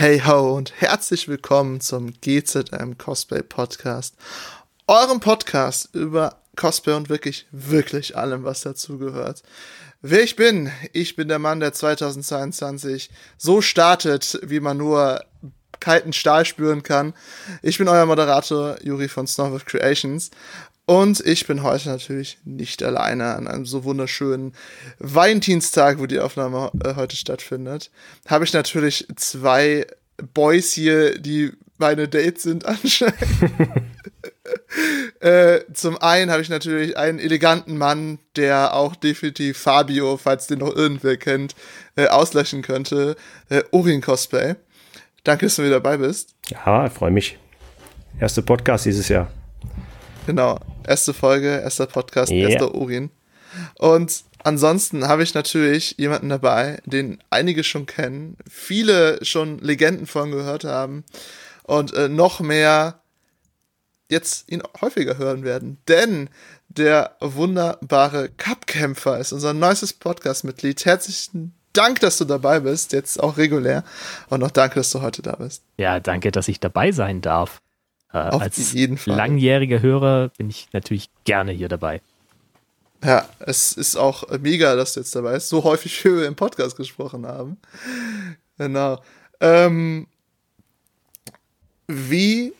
Hey ho und herzlich willkommen zum GZM Cosplay Podcast. Eurem Podcast über Cosplay und wirklich, wirklich allem, was dazugehört. Wer ich bin, ich bin der Mann, der 2022 so startet, wie man nur kalten Stahl spüren kann. Ich bin euer Moderator Juri von Snowwolf Creations und ich bin heute natürlich nicht alleine an einem so wunderschönen Valentinstag, wo die Aufnahme äh, heute stattfindet. Habe ich natürlich zwei Boys hier, die meine Dates sind anscheinend. äh, zum einen habe ich natürlich einen eleganten Mann, der auch definitiv Fabio, falls den noch irgendwer kennt, äh, auslöschen könnte. Äh, Urin Cosplay. Danke, dass du wieder dabei bist. Ja, ich freue mich. Erste Podcast dieses Jahr. Genau, erste Folge, erster Podcast, yeah. erster Urin. Und ansonsten habe ich natürlich jemanden dabei, den einige schon kennen, viele schon Legenden von gehört haben und äh, noch mehr jetzt ihn häufiger hören werden. Denn der wunderbare Cupkämpfer ist unser neuestes Podcast-Mitglied. Herzlichen Dank, dass du dabei bist, jetzt auch regulär. Und auch danke, dass du heute da bist. Ja, danke, dass ich dabei sein darf. Äh, als langjähriger Hörer bin ich natürlich gerne hier dabei. Ja, es ist auch mega, dass du jetzt dabei bist. So häufig, wie wir im Podcast gesprochen haben. Genau. Ähm, wie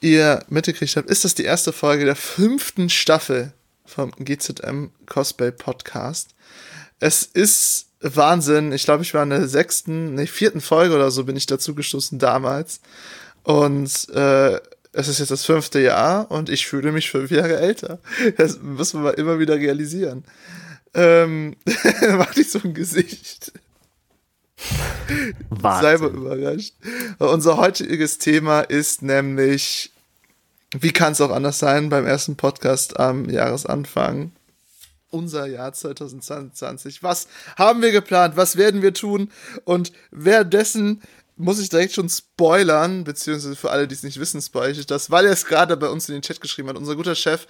ihr mitgekriegt habt, ist das die erste Folge der fünften Staffel vom GZM Cosplay Podcast. Es ist Wahnsinn. Ich glaube, ich war in der sechsten, nee, vierten Folge oder so bin ich dazu gestoßen damals. Und äh, es ist jetzt das fünfte Jahr und ich fühle mich fünf Jahre älter. Das man mal immer wieder realisieren. Ähm, mach nicht so ein Gesicht. Sei mal überrascht. Unser heutiges Thema ist nämlich, wie kann es auch anders sein, beim ersten Podcast am Jahresanfang. Unser Jahr 2022. Was haben wir geplant? Was werden wir tun? Und währenddessen muss ich direkt schon spoilern, beziehungsweise für alle, die es nicht wissen, spoilere ich das, weil er es gerade bei uns in den Chat geschrieben hat. Unser guter Chef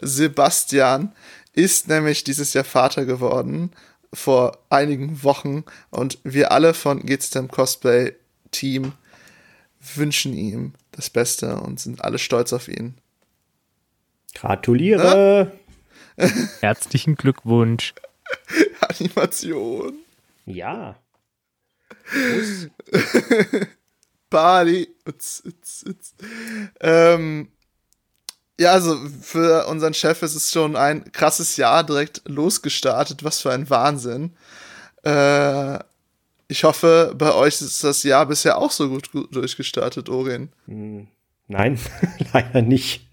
Sebastian ist nämlich dieses Jahr Vater geworden vor einigen Wochen und wir alle von GZM Cosplay Team wünschen ihm das Beste und sind alle stolz auf ihn. Gratuliere! Herzlichen Glückwunsch. Animation. Ja. Party. Utz, utz, utz. Ähm, ja, also für unseren Chef ist es schon ein krasses Jahr direkt losgestartet. Was für ein Wahnsinn. Äh, ich hoffe, bei euch ist das Jahr bisher auch so gut, gut durchgestartet, Orin. Hm, nein, leider nicht.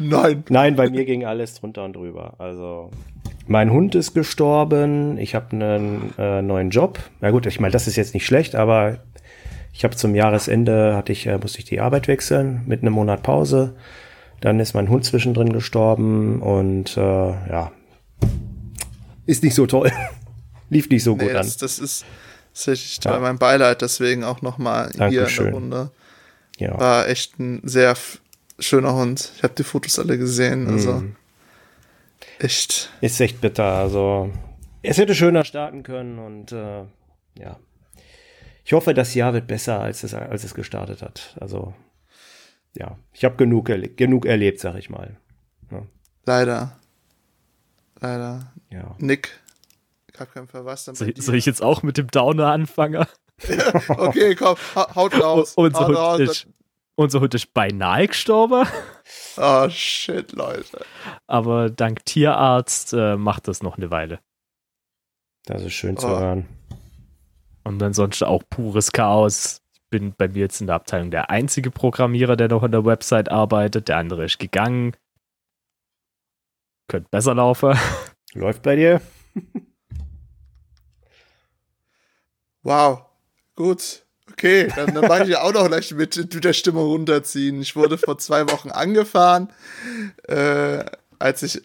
Nein. Nein, bei mir ging alles drunter und drüber. Also mein Hund ist gestorben, ich habe einen äh, neuen Job. Na gut, ich meine, das ist jetzt nicht schlecht, aber ich habe zum Jahresende hatte ich, äh, musste ich die Arbeit wechseln mit einem Monat Pause. Dann ist mein Hund zwischendrin gestorben und äh, ja, ist nicht so toll. Lief nicht so nee, gut das, an. Das ist tatsächlich ja. mein Beileid, deswegen auch nochmal hier in der Runde. Ja. War echt ein sehr schöner Hund. Ich habe die Fotos alle gesehen. Also mm. Echt. Ist echt bitter. Also, es hätte schöner starten können und äh, ja. Ich hoffe, das Jahr wird besser, als es, als es gestartet hat. Also, ja, ich habe genug, erle genug erlebt, sag ich mal. Ja. Leider. Leider. Ja. Nick, Kampfkämpfer, was dann? Soll, soll, ich jetzt auch mit dem Downer anfangen? okay, komm, haut raus. Und, so haut raus. Ist, unser Hund ist beinahe gestorben. Oh shit, Leute. Aber dank Tierarzt äh, macht das noch eine Weile. Das ist schön zu oh. hören. Und ansonsten auch pures Chaos. Ich bin bei mir jetzt in der Abteilung der einzige Programmierer, der noch an der Website arbeitet. Der andere ist gegangen. Könnte besser laufen. Läuft bei dir? wow. Gut. Okay, dann, dann mache ich ja auch noch gleich mit, der Stimme runterziehen. Ich wurde vor zwei Wochen angefahren, äh, als ich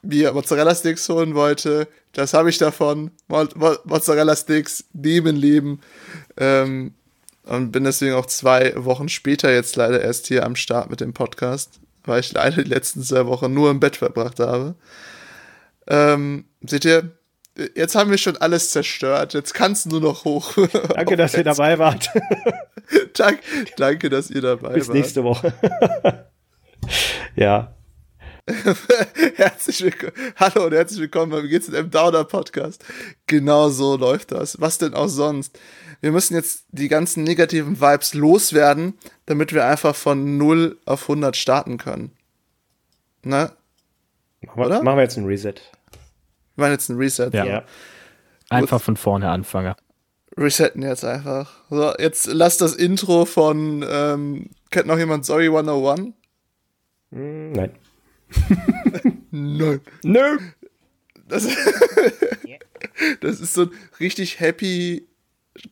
mir Mozzarella Sticks holen wollte. Das habe ich davon. Mo Mo Mozzarella Sticks neben Leben. Ähm, und bin deswegen auch zwei Wochen später jetzt leider erst hier am Start mit dem Podcast, weil ich leider die letzten zwei Wochen nur im Bett verbracht habe. Ähm, seht ihr, Jetzt haben wir schon alles zerstört. Jetzt kannst du nur noch hoch. Danke, dass ihr dabei wart. Dank, danke, dass ihr dabei Bis wart. nächste Woche. ja. herzlich willkommen. Hallo und herzlich willkommen beim einem Downer Podcast. Genau so läuft das. Was denn auch sonst? Wir müssen jetzt die ganzen negativen Vibes loswerden, damit wir einfach von 0 auf 100 starten können. Ne? Machen wir, machen wir jetzt ein Reset. Wir machen jetzt ein Reset. Ja. Ja. Einfach von vorne anfangen. Resetten jetzt einfach. So, jetzt lass das Intro von, ähm, kennt noch jemand Sorry 101? Hm, Nein. Nein. Nö. Das, das ist so ein richtig happy,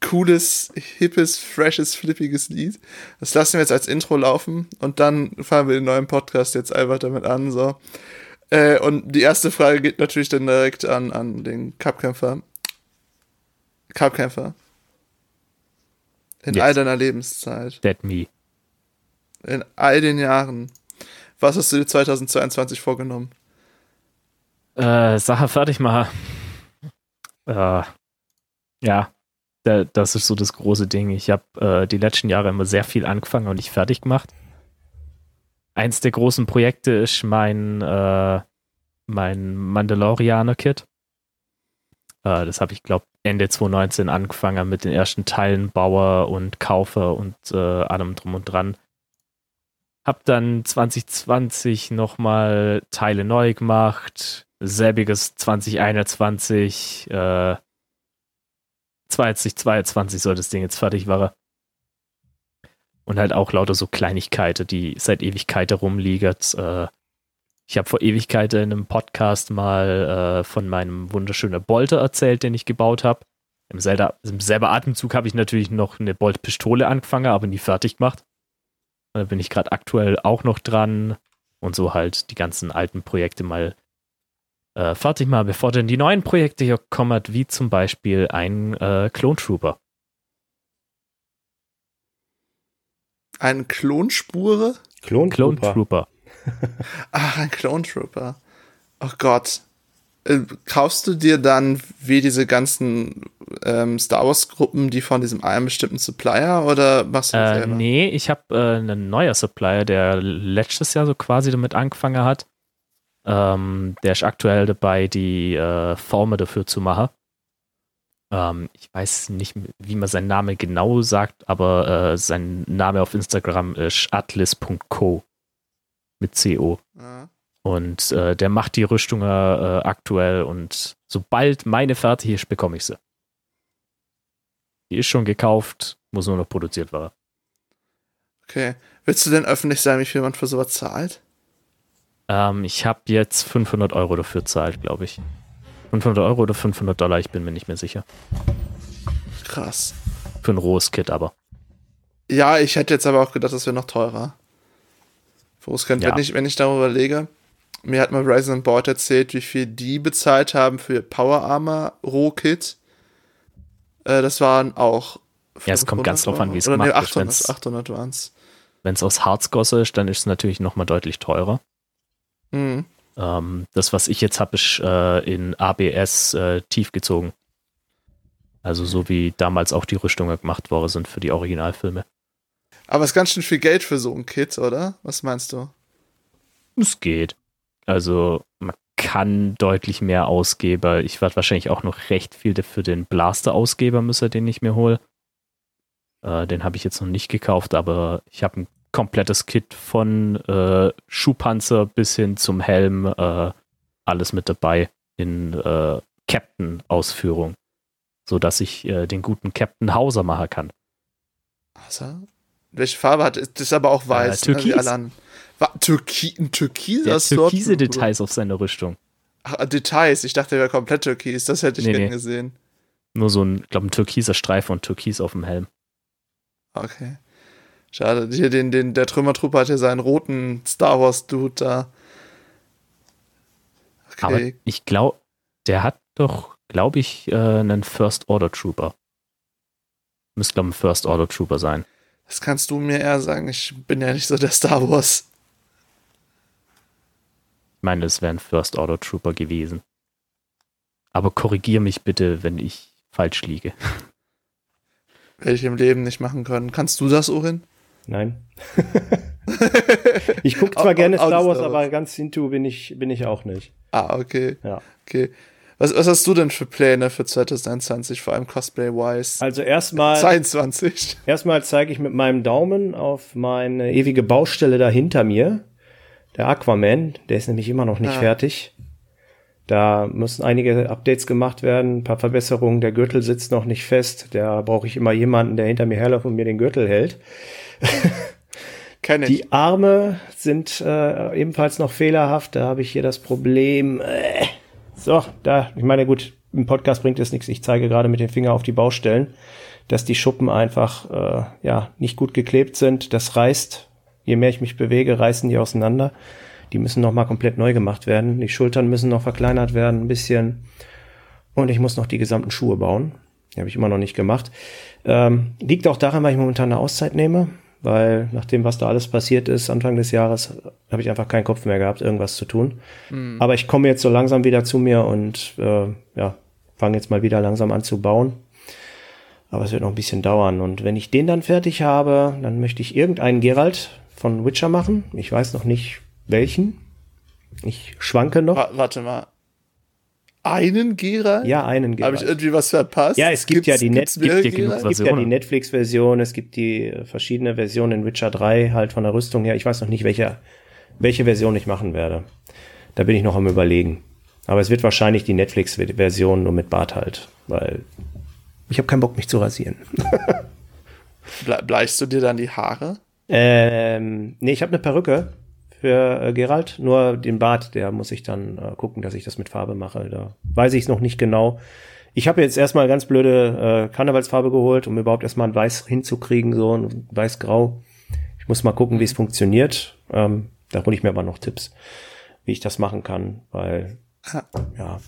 cooles, hippes, freshes, flippiges Lied. Das lassen wir jetzt als Intro laufen und dann fangen wir den neuen Podcast jetzt einfach damit an. So. Äh, und die erste Frage geht natürlich dann direkt an, an den Cupkämpfer. Cupkämpfer. In Yes. all deiner Lebenszeit, Dead Me. in all den Jahren, was hast du dir 2022 vorgenommen? Äh, Sache fertig machen. Äh, ja, da, das ist so das große Ding. Ich habe äh, die letzten Jahre immer sehr viel angefangen und nicht fertig gemacht. Eins der großen Projekte ist mein, äh, mein Mandalorianer-Kit. Äh, das habe ich, glaube Ende 2019 angefangen mit den ersten Teilen, Bauer und Kaufer und äh, allem drum und dran. Hab dann 2020 nochmal Teile neu gemacht. Selbiges 2021. Äh, 2022 soll das Ding jetzt fertig war. Und halt auch lauter so Kleinigkeiten, die seit Ewigkeiten rumliegen. Äh, ich habe vor Ewigkeiten in einem Podcast mal äh, von meinem wunderschönen Bolter erzählt, den ich gebaut habe. Im, Im selben Atemzug habe ich natürlich noch eine Bolt-Pistole angefangen, aber nie fertig gemacht. Da bin ich gerade aktuell auch noch dran und so halt die ganzen alten Projekte mal äh, fertig mal, bevor dann die neuen Projekte hier kommen, wie zum Beispiel ein äh, Clone Trooper. Eine Klonspure? Klon Clone Trooper. Ach, ein Clone Trooper. Oh Gott. Äh, Kaufst du dir dann wie diese ganzen ähm, Star Wars Gruppen, die von diesem einen bestimmten Supplier oder machst du das Äh, selber? nee, ich habe äh, einen neuer Supplier, der letztes Jahr so quasi damit angefangen hat. Ähm, der ist aktuell dabei, die äh, Formen dafür zu machen. Ähm, ich weiß nicht, wie man seinen Namen genau sagt, aber äh, sein Name auf Instagram ist atlas.co mit CO. Ja. Und äh, der macht die Rüstungen äh, aktuell und sobald meine fertig ist, bekomme ich sie. Die ist schon gekauft, muss nur noch produziert werden. Okay. Willst du denn öffentlich sagen, wie viel man für sowas zahlt? Ähm, ich habe jetzt 500 Euro dafür zahlt, glaube ich. 500 Euro oder 500 Dollar, ich bin mir nicht mehr sicher. Krass. Für ein rohes Kit aber. Ja, ich hätte jetzt aber auch gedacht, das wäre noch teurer. Fuß könnte, Ja. wenn, ich, wenn ich darüber überlege, mir hat mal Ryzen Board erzählt, wie viel die bezahlt haben für Power Armor Rohkit. Äh, das waren auch. Ja, es kommt ganz 500 drauf an, wie es nee, gemacht ist, 800, wenn's- 800 waren es. Wenn es aus Harzgosse ist, dann ist es natürlich nochmal deutlich teurer. Mhm. Ähm, das, was ich jetzt habe, ist äh, in ABS äh, tiefgezogen. Also so wie damals auch die Rüstungen gemacht worden sind für die Originalfilme. Aber es ist ganz schön viel Geld für so ein Kit, oder? Was meinst du? Es geht. Also man kann deutlich mehr ausgeben. Ich werde wahrscheinlich auch noch recht viel für den Blaster ausgeben müssen, den ich mir hole. Äh, den habe ich jetzt noch nicht gekauft, aber ich habe ein komplettes Kit von äh, Schuhpanzer bis hin zum Helm, äh, alles mit dabei in äh, Captain-Ausführung, sodass ich äh, den guten Captain Hauser machen kann. Also, welche Farbe hat das? ist aber auch weiß. Äh, ne, wie Türkis. alle anderen. Wa- Türki ein türkiser Der Sword- türkise Details auf seiner Rüstung. Ach, Details. Ich dachte, der wäre komplett türkis. Das hätte ich Nee, gerne nee. gesehen. Nur so ein, glaube ein türkiser Streifen und Türkis auf dem Helm. Okay. Schade. Hier den, den, der Trümmertruppe hat ja seinen roten Star Wars Dude da. Aber Okay. ich glaube, der hat doch, glaube ich, äh, einen First Order Trooper. Müsste, glaube ich, ein First Order Trooper sein. Das kannst du mir eher sagen. Ich bin ja nicht so der Star Wars. Ich meine, es wäre ein First Order Trooper gewesen. Aber korrigier mich bitte, wenn ich falsch liege. Werde ich im Leben nicht machen können. Kannst du das, Urin? Nein. ich gucke zwar gerne Star Wars, aber ganz into bin ich, bin ich auch nicht. Ah, okay. Ja. Okay. Was, was hast du denn für Pläne für 2021, vor allem Cosplay-wise? Also erstmal. 22. Erstmal zeige ich mit meinem Daumen auf meine ewige Baustelle da hinter mir. Der Aquaman, der ist nämlich immer noch nicht ah. fertig. Da müssen einige Updates gemacht werden, ein paar Verbesserungen. Der Gürtel sitzt noch nicht fest. Da brauche ich immer jemanden, der hinter mir herläuft und mir den Gürtel hält. Kenn ich. Die Arme sind äh, ebenfalls noch fehlerhaft. Da habe ich hier das Problem. Äh, so, da, ich meine, gut, im Podcast bringt es nichts. Ich zeige gerade mit dem Finger auf die Baustellen, dass die Schuppen einfach äh, ja nicht gut geklebt sind. Das reißt. Je mehr ich mich bewege, reißen die auseinander. Die müssen noch mal komplett neu gemacht werden. Die Schultern müssen noch verkleinert werden, ein bisschen. Und ich muss noch die gesamten Schuhe bauen. Die habe ich immer noch nicht gemacht. Ähm, liegt auch daran, weil ich momentan eine Auszeit nehme weil nach dem, was da alles passiert ist, Anfang des Jahres, habe ich einfach keinen Kopf mehr gehabt, irgendwas zu tun. Mhm. Aber ich komme jetzt so langsam wieder zu mir und äh, ja, fange jetzt mal wieder langsam an zu bauen. Aber es wird noch ein bisschen dauern. Und wenn ich den dann fertig habe, dann möchte ich irgendeinen Geralt von Witcher machen. Ich weiß noch nicht welchen. Ich schwanke noch. Warte mal einen Geralt? Ja, einen Geralt. Habe ich irgendwie was verpasst? Ja, es gibt gibt's, ja die, Net gibt, gibt, es gibt ja die Netflix-Version, es gibt die verschiedene Versionen in Witcher 3, halt von der Rüstung her. Ich weiß noch nicht, welche, welche Version ich machen werde. Da bin ich noch am überlegen. Aber es wird wahrscheinlich die Netflix-Version nur mit Bart halt, weil ich habe keinen Bock, mich zu rasieren. Bleichst du dir dann die Haare? Ähm, nee, ich habe eine Perücke für äh, Gerald. Nur den Bart, der muss ich dann äh, gucken, dass ich das mit Farbe mache. Da weiß ich es noch nicht genau. Ich habe jetzt erstmal ganz blöde äh, Karnevalsfarbe geholt, um überhaupt erstmal ein Weiß hinzukriegen, so ein Weiß-Grau. Ich muss mal gucken, wie es funktioniert. Ähm, da hole ich mir aber noch Tipps, wie ich das machen kann, weil ja,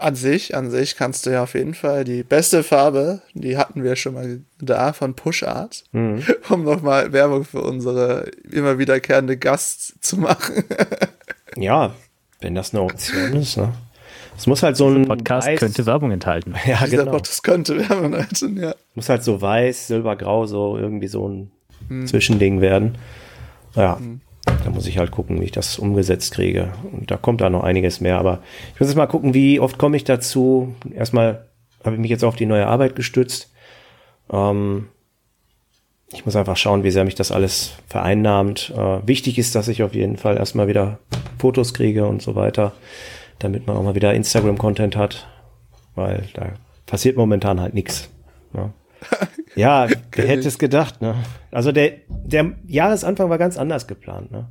an sich, an sich kannst du ja auf jeden Fall die beste Farbe, die hatten wir schon mal da von Push Art, mhm. um nochmal Werbung für unsere immer wiederkehrende Gast zu machen. ja, wenn das eine Option ist, ne? Es muss halt so ein Podcast weiß, könnte Werbung enthalten. Ja, Dieser genau. Podcast könnte Werbung enthalten, ja. Muss halt so weiß, silbergrau, so irgendwie so ein mhm. Zwischending werden. Ja. Mhm. Da muss ich halt gucken, wie ich das umgesetzt kriege. Und da kommt da noch einiges mehr. Aber ich muss jetzt mal gucken, wie oft komme ich dazu. Erstmal habe ich mich jetzt auf die neue Arbeit gestützt. Ähm, ich muss einfach schauen, wie sehr mich das alles vereinnahmt. Äh, wichtig ist, dass ich auf jeden Fall erstmal wieder Fotos kriege und so weiter, damit man auch mal wieder Instagram-Content hat, weil da passiert momentan halt nichts. Ja. Ja, wer hätte es gedacht, ne? Also der, der Jahresanfang war ganz anders geplant, ne?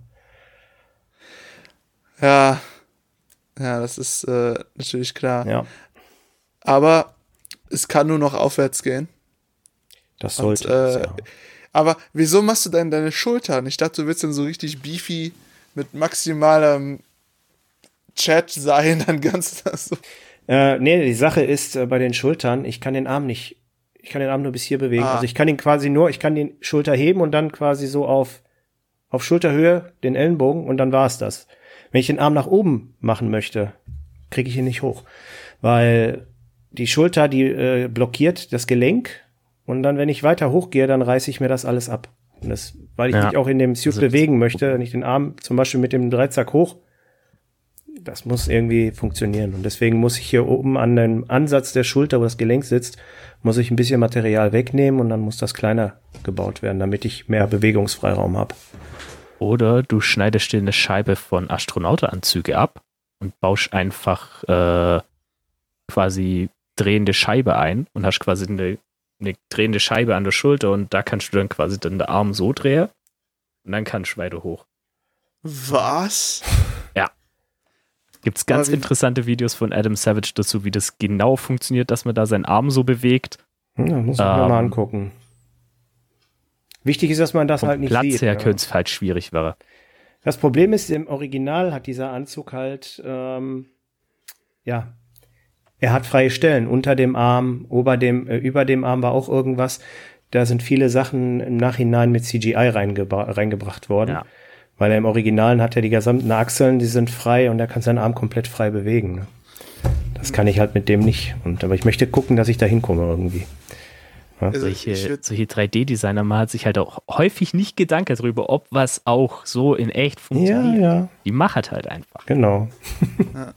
Ja, ja, das ist äh, natürlich klar. Ja. Aber es kann nur noch aufwärts gehen. Das sollte Und, äh, ja. Aber wieso machst du denn deine Schultern? Ich dachte, du willst dann so richtig beefy mit maximalem Chat sein, dann ganz so. Äh, nee, die Sache ist äh, bei den Schultern, ich kann den Arm nicht ich kann den Arm nur bis hier bewegen. Ah. Also ich kann ihn quasi nur, ich kann den Schulter heben und dann quasi so auf, auf Schulterhöhe den Ellenbogen und dann war es das. Wenn ich den Arm nach oben machen möchte, kriege ich ihn nicht hoch. Weil die Schulter, die äh, blockiert das Gelenk und dann, wenn ich weiter hochgehe, dann reiße ich mir das alles ab. Und das, weil ich ja. mich auch in dem Suit also, bewegen möchte, wenn ich den Arm zum Beispiel mit dem Dreizack hoch, das muss irgendwie funktionieren. Und deswegen muss ich hier oben an dem Ansatz der Schulter, wo das Gelenk sitzt, muss ich ein bisschen Material wegnehmen und dann muss das kleiner gebaut werden, damit ich mehr Bewegungsfreiraum habe. Oder du schneidest dir eine Scheibe von Astronautenanzüge ab und baust einfach äh, quasi drehende Scheibe ein und hast quasi eine, eine drehende Scheibe an der Schulter und da kannst du dann quasi dann den Arm so drehen und dann kannst du weiter hoch. Was? Gibt es ganz interessante Videos von Adam Savage dazu, wie das genau funktioniert, dass man da seinen Arm so bewegt. Ja, muss ich ähm, mal angucken. Wichtig ist, dass man das halt nicht Platz sieht. Platz her ja. könnte es halt schwierig werden. Das Problem ist, im Original hat dieser Anzug halt, ähm, ja, er hat freie Stellen unter dem Arm, ober dem, äh, über dem Arm war auch irgendwas. Da sind viele Sachen im Nachhinein mit CGI reingebracht worden. Ja. Weil er im Originalen hat er die gesamten Achseln, die sind frei und er kann seinen Arm komplett frei bewegen. Ne? Das kann ich halt mit dem nicht. Und, aber ich möchte gucken, dass ich da hinkomme irgendwie. Ja? Also solche, solche 3D-Designer machen sich halt auch häufig nicht Gedanken darüber, ob was auch so in echt funktioniert. Ja, ja. Die machen halt einfach. Genau. Ja.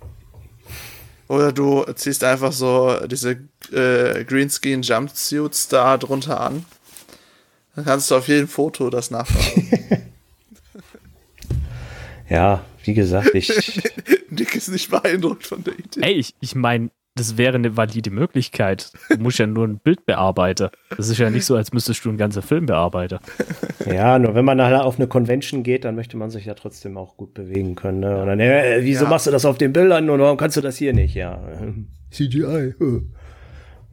Oder du ziehst einfach so diese äh, Greenscreen Jumpsuits da drunter an. Dann kannst du auf jedem Foto das nachbauen. ja, wie gesagt, ich. Nick ist nicht beeindruckt von der Idee. Ey, ich, ich meine, das wäre eine valide Möglichkeit. Du musst ja nur ein Bild bearbeiten. Das ist ja nicht so, als müsstest du einen ganzen Film bearbeiten. Ja, nur wenn man nachher auf eine Convention geht, dann möchte man sich ja trotzdem auch gut bewegen können. Ne? Und dann, äh, wieso ja. machst du das auf den Bildern und warum kannst du das hier nicht? Ja. CGI.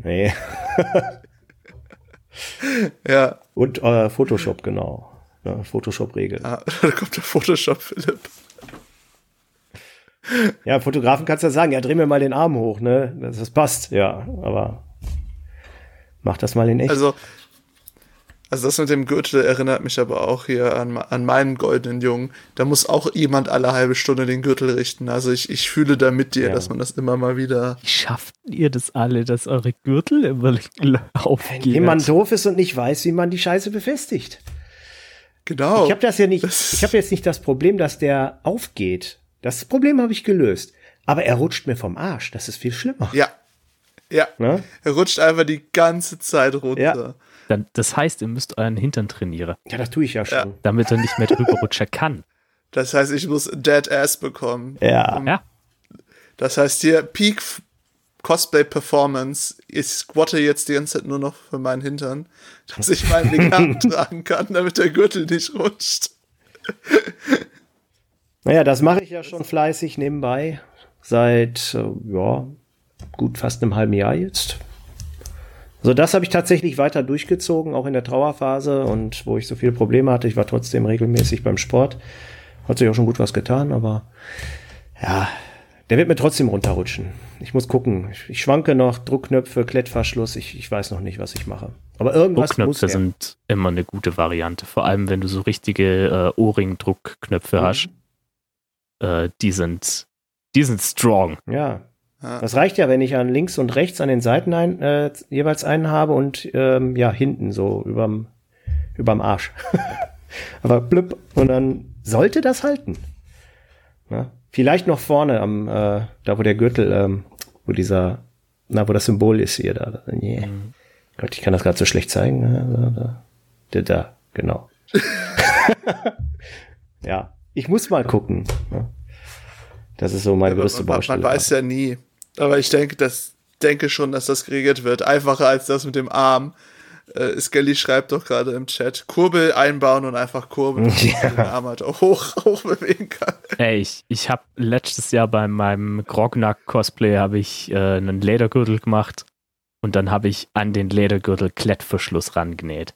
nee. ja. Und äh, Photoshop, genau. Ja, Photoshop-Regel. Ah, da kommt der Photoshop, Philipp. Ja, Fotografen kannst du ja sagen, ja, dreh mir mal den Arm hoch, ne? Das, das passt, ja, aber mach das mal in echt. Also, also das mit dem Gürtel erinnert mich aber auch hier an, an meinen goldenen Jungen. Da muss auch jemand alle halbe Stunde den Gürtel richten. Also ich, ich fühle da mit dir, ja. dass man das immer mal wieder. Wie schafft ihr das alle, dass eure Gürtel immer aufgehen? Wenn jemand doof ist und nicht weiß, wie man die Scheiße befestigt. Genau. Ich habe das ja nicht, das ich habe jetzt nicht das Problem, dass der aufgeht. Das Problem habe ich gelöst. Aber er rutscht mir vom Arsch. Das ist viel schlimmer. Ja. Ja. Ne? Er rutscht einfach die ganze Zeit runter. Ja. Dann, das heißt, ihr müsst euren Hintern trainieren. Ja, das tue ich ja schon. Ja. Damit er nicht mehr drüber rutschen kann. Das heißt, ich muss Dead Ass bekommen. Ja. Um, ja. Das heißt hier Peak Cosplay Performance. Ich squatte jetzt die ganze Zeit nur noch für meinen Hintern, dass ich meinen Legaten tragen kann, damit der Gürtel nicht rutscht. Naja, das mache ich ja schon fleißig nebenbei. Seit, äh, ja, gut fast einem halben Jahr jetzt. Also das habe ich tatsächlich weiter durchgezogen, auch in der Trauerphase und wo ich so viele Probleme hatte. Ich war trotzdem regelmäßig beim Sport. Hat sich auch schon gut was getan, aber ja, der wird mir trotzdem runterrutschen. Ich muss gucken. Ich, ich schwanke noch, Druckknöpfe, Klettverschluss. Ich, ich weiß noch nicht, was ich mache. Aber irgendwas Druckknöpfe sind immer eine gute Variante. Vor allem, wenn du so richtige äh, Ohrring-Druckknöpfe mhm. hast äh, die sind, die sind strong. Ja. Das reicht ja, wenn ich an links und rechts an den Seiten ein, äh, jeweils einen habe und ähm, ja, hinten so überm, überm Arsch. Aber blüpp, und dann sollte das halten. Na? Vielleicht noch vorne am, äh, da wo der Gürtel, ähm, wo dieser, na, wo das Symbol ist hier, da. yeah. mhm. Gott, ich kann das gerade so schlecht zeigen. Da, da, da, da genau. ja. Ich muss mal gucken. Das ist so meine ja, größte Baustelle. Man, weiß ja nie. Aber ich denke, das, denke schon, dass das geregelt wird. Einfacher als das mit dem Arm. Äh, Skelly schreibt doch gerade im Chat, Kurbel einbauen und einfach kurbeln, ja. den Arm halt auch hoch, hoch bewegen kann. Ey, ich, ich habe letztes Jahr bei meinem Grognack-Cosplay habe ich äh, einen Ledergürtel gemacht und dann habe ich an den Ledergürtel Klettverschluss rangenäht.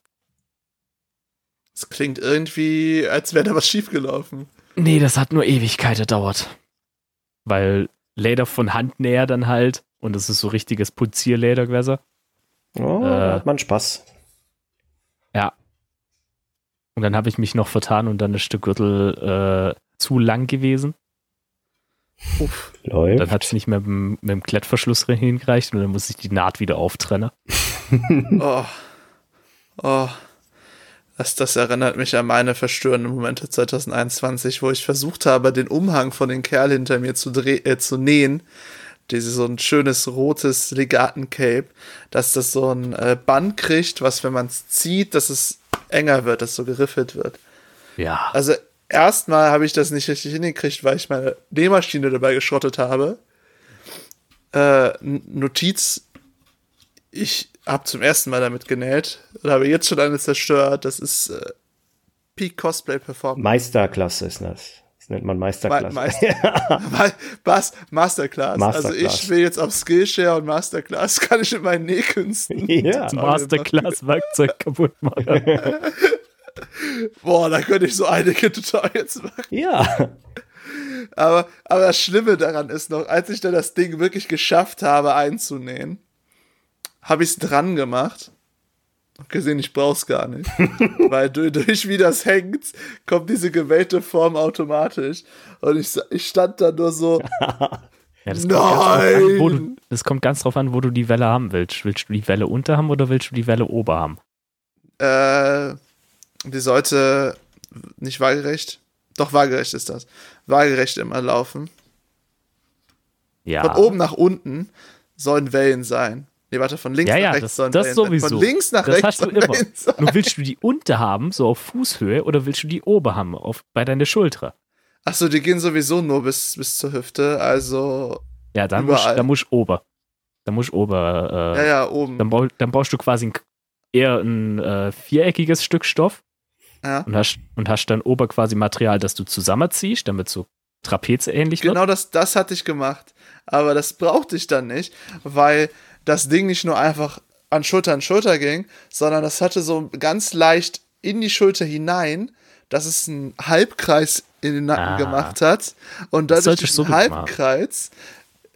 Das klingt irgendwie, als wäre da was schiefgelaufen. Nee, das hat nur Ewigkeit gedauert. Weil Leder von Hand näher dann halt und das ist so richtiges Puzierledergewässer. Oh, äh, da hat man Spaß. Ja. Und dann habe ich mich noch vertan und dann ist der Gürtel äh, zu lang gewesen. Uff. Läuft. Dann hat es nicht mehr mit, mit dem Klettverschluss hingereicht und dann muss ich die Naht wieder auftrennen. oh. Oh. Das, das erinnert mich an meine verstörenden Momente 2021, wo ich versucht habe, den Umhang von den Kerl hinter mir zu, äh, zu nähen. Dieses so ein schönes rotes Legaten-Cape, dass das so ein äh, Band kriegt, was, wenn man es zieht, dass es enger wird, dass so geriffelt wird. Ja. Also erstmal habe ich das nicht richtig hingekriegt, weil ich meine Nähmaschine dabei geschrottet habe. Äh, Notiz, ich habe zum ersten Mal damit genäht und habe jetzt schon eine zerstört. Das ist äh, Peak Cosplay Performance. Meisterklasse ist das. Das nennt man Meisterklasse. Meister Was? Masterclass. Masterclass. Also ich will jetzt auf Skillshare und Masterclass kann ich in meinen Nähkünsten. Ja. Masterclass Werkzeug kaputt machen. Boah, da könnte ich so einige Tutorials machen. Ja. Aber, aber das Schlimme daran ist noch, als ich dann das Ding wirklich geschafft habe einzunähen, habe ich es dran gemacht. Gesehen, ich brauch's gar nicht. Weil durch, durch wie das hängt, kommt diese gewählte Form automatisch. Und ich, ich stand da nur so. Ja, das, kommt ganz drauf an, Nein! du, das kommt ganz drauf an, wo du die Welle haben willst. Willst du die Welle unter haben oder willst du die Welle ober haben? Äh, die sollte nicht waagerecht. Doch, waagerecht ist das. Waagerecht immer laufen. Ja. Von oben nach unten sollen Wellen sein. Nee, warte, von links Ja, nach ja, rechts das- das sowieso. Von links nach Das rechts hast du immer. Nur willst du die unter haben, so auf Fußhöhe, oder willst du die ober haben, auf, bei deiner Schulter? Achso, die gehen sowieso nur bis, bis zur Hüfte, also. Ja, dann musst, Überall. dann musst du ober. Dann musst du ober. Äh, Ja, ja, oben. Dann, brauch, dann brauchst du quasi ein, eher ein äh, viereckiges Stück Stoff Ja. und hast, und hast dann ober quasi Material, das du zusammenziehst, damit so trapezähnlich wird. Genau das, das hatte ich gemacht. Aber das brauchte ich dann nicht, weil das Ding nicht nur einfach an Schulter an Schulter ging, sondern das hatte so ganz leicht in die Schulter hinein, dass es einen Halbkreis in den Nacken Ah. gemacht hat. Und dadurch solltest diesen du so. Halbkreis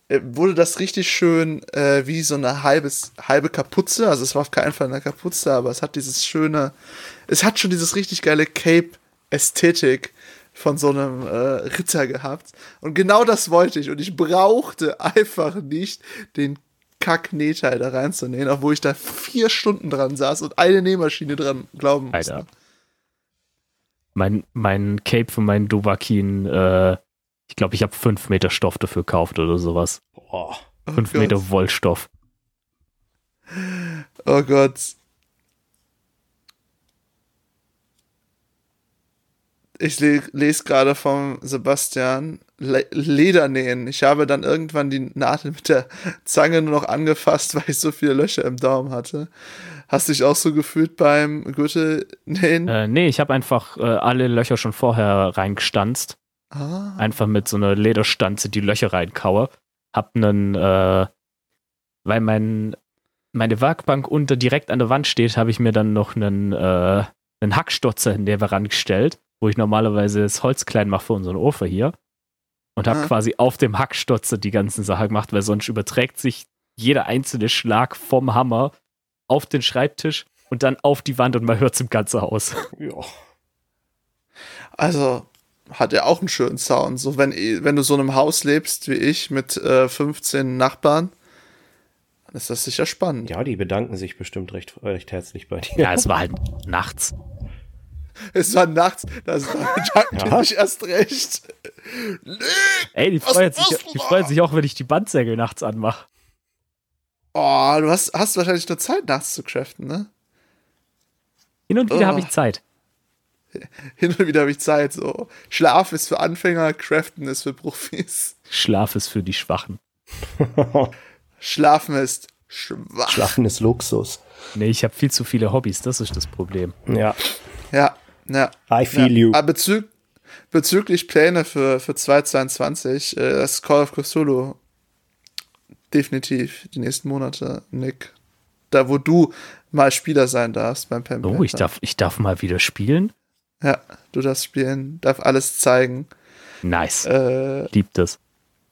äh, wurde das richtig schön äh, wie so eine halbes, halbe Kapuze. Also es war auf keinen Fall eine Kapuze, aber es hat dieses schöne, es hat schon dieses richtig geile Cape-Ästhetik von so einem äh, Ritter gehabt. Und genau das wollte ich. Und ich brauchte einfach nicht den Kack-Nähteil da reinzunähen, obwohl ich da vier Stunden dran saß und eine Nähmaschine dran glauben musste. Alter. Mein, mein Cape für meinen Dovakin, äh, ich glaube, ich habe fünf Meter Stoff dafür gekauft oder sowas. Boah. Oh Fünf Gott. Meter Wollstoff. Oh Gott. Ich le lese gerade vom Sebastian Le Ledernähen. Ich habe dann irgendwann die Nadel mit der Zange nur noch angefasst, weil ich so viele Löcher im Daumen hatte. Hast du dich auch so gefühlt beim Gürtelnähen? Äh, nee, ich habe einfach äh, alle Löcher schon vorher reingestanzt. ah. Einfach mit so einer Lederstanze die Löcher reinkaue. Hab einen, äh, weil mein, meine Werkbank unter direkt an der Wand steht, habe ich mir dann noch einen, äh, einen Hackstotzer in der Wand gestellt, wo ich normalerweise das Holz klein mache für unseren Ofer hier. Und habe Ah. quasi auf dem Hackstotzer die ganzen Sachen gemacht, weil sonst überträgt sich jeder einzelne Schlag vom Hammer auf den Schreibtisch und dann auf die Wand und man hört es im ganzen Haus. Ja. Also hat er auch einen schönen Sound. So, wenn, wenn du so in einem Haus lebst wie ich mit äh, 15 Nachbarn, dann ist das sicher spannend. ja, die bedanken sich bestimmt recht, recht herzlich bei dir. Ja, es war halt nachts. Es war nachts, das bedanken die Ja. sich erst recht. Ey, die Was freuen, sich, die freuen sich auch, wenn ich die Bandsäge nachts anmache. Oh, du hast, hast wahrscheinlich nur Zeit, nachts zu craften, ne? Hin und wieder Oh. habe ich Zeit. Hin und wieder habe ich Zeit. So. Schlaf ist für Anfänger, Craften ist für Profis. Schlaf ist für die Schwachen. Schlafen ist schwach. Schlafen ist Luxus. Nee, ich habe viel zu viele Hobbys, das ist das Problem. Ja. Ja, ja. I feel ja. you. Aber bezü bezüglich Pläne für, für 2022, äh, das Call of Cthulhu definitiv die nächsten Monate, Nick. Da, wo du mal Spieler sein darfst beim Pen Oh, ich darf, ich darf mal wieder spielen. Ja, du darfst spielen, darf alles zeigen. Nice. Äh, Liebt es.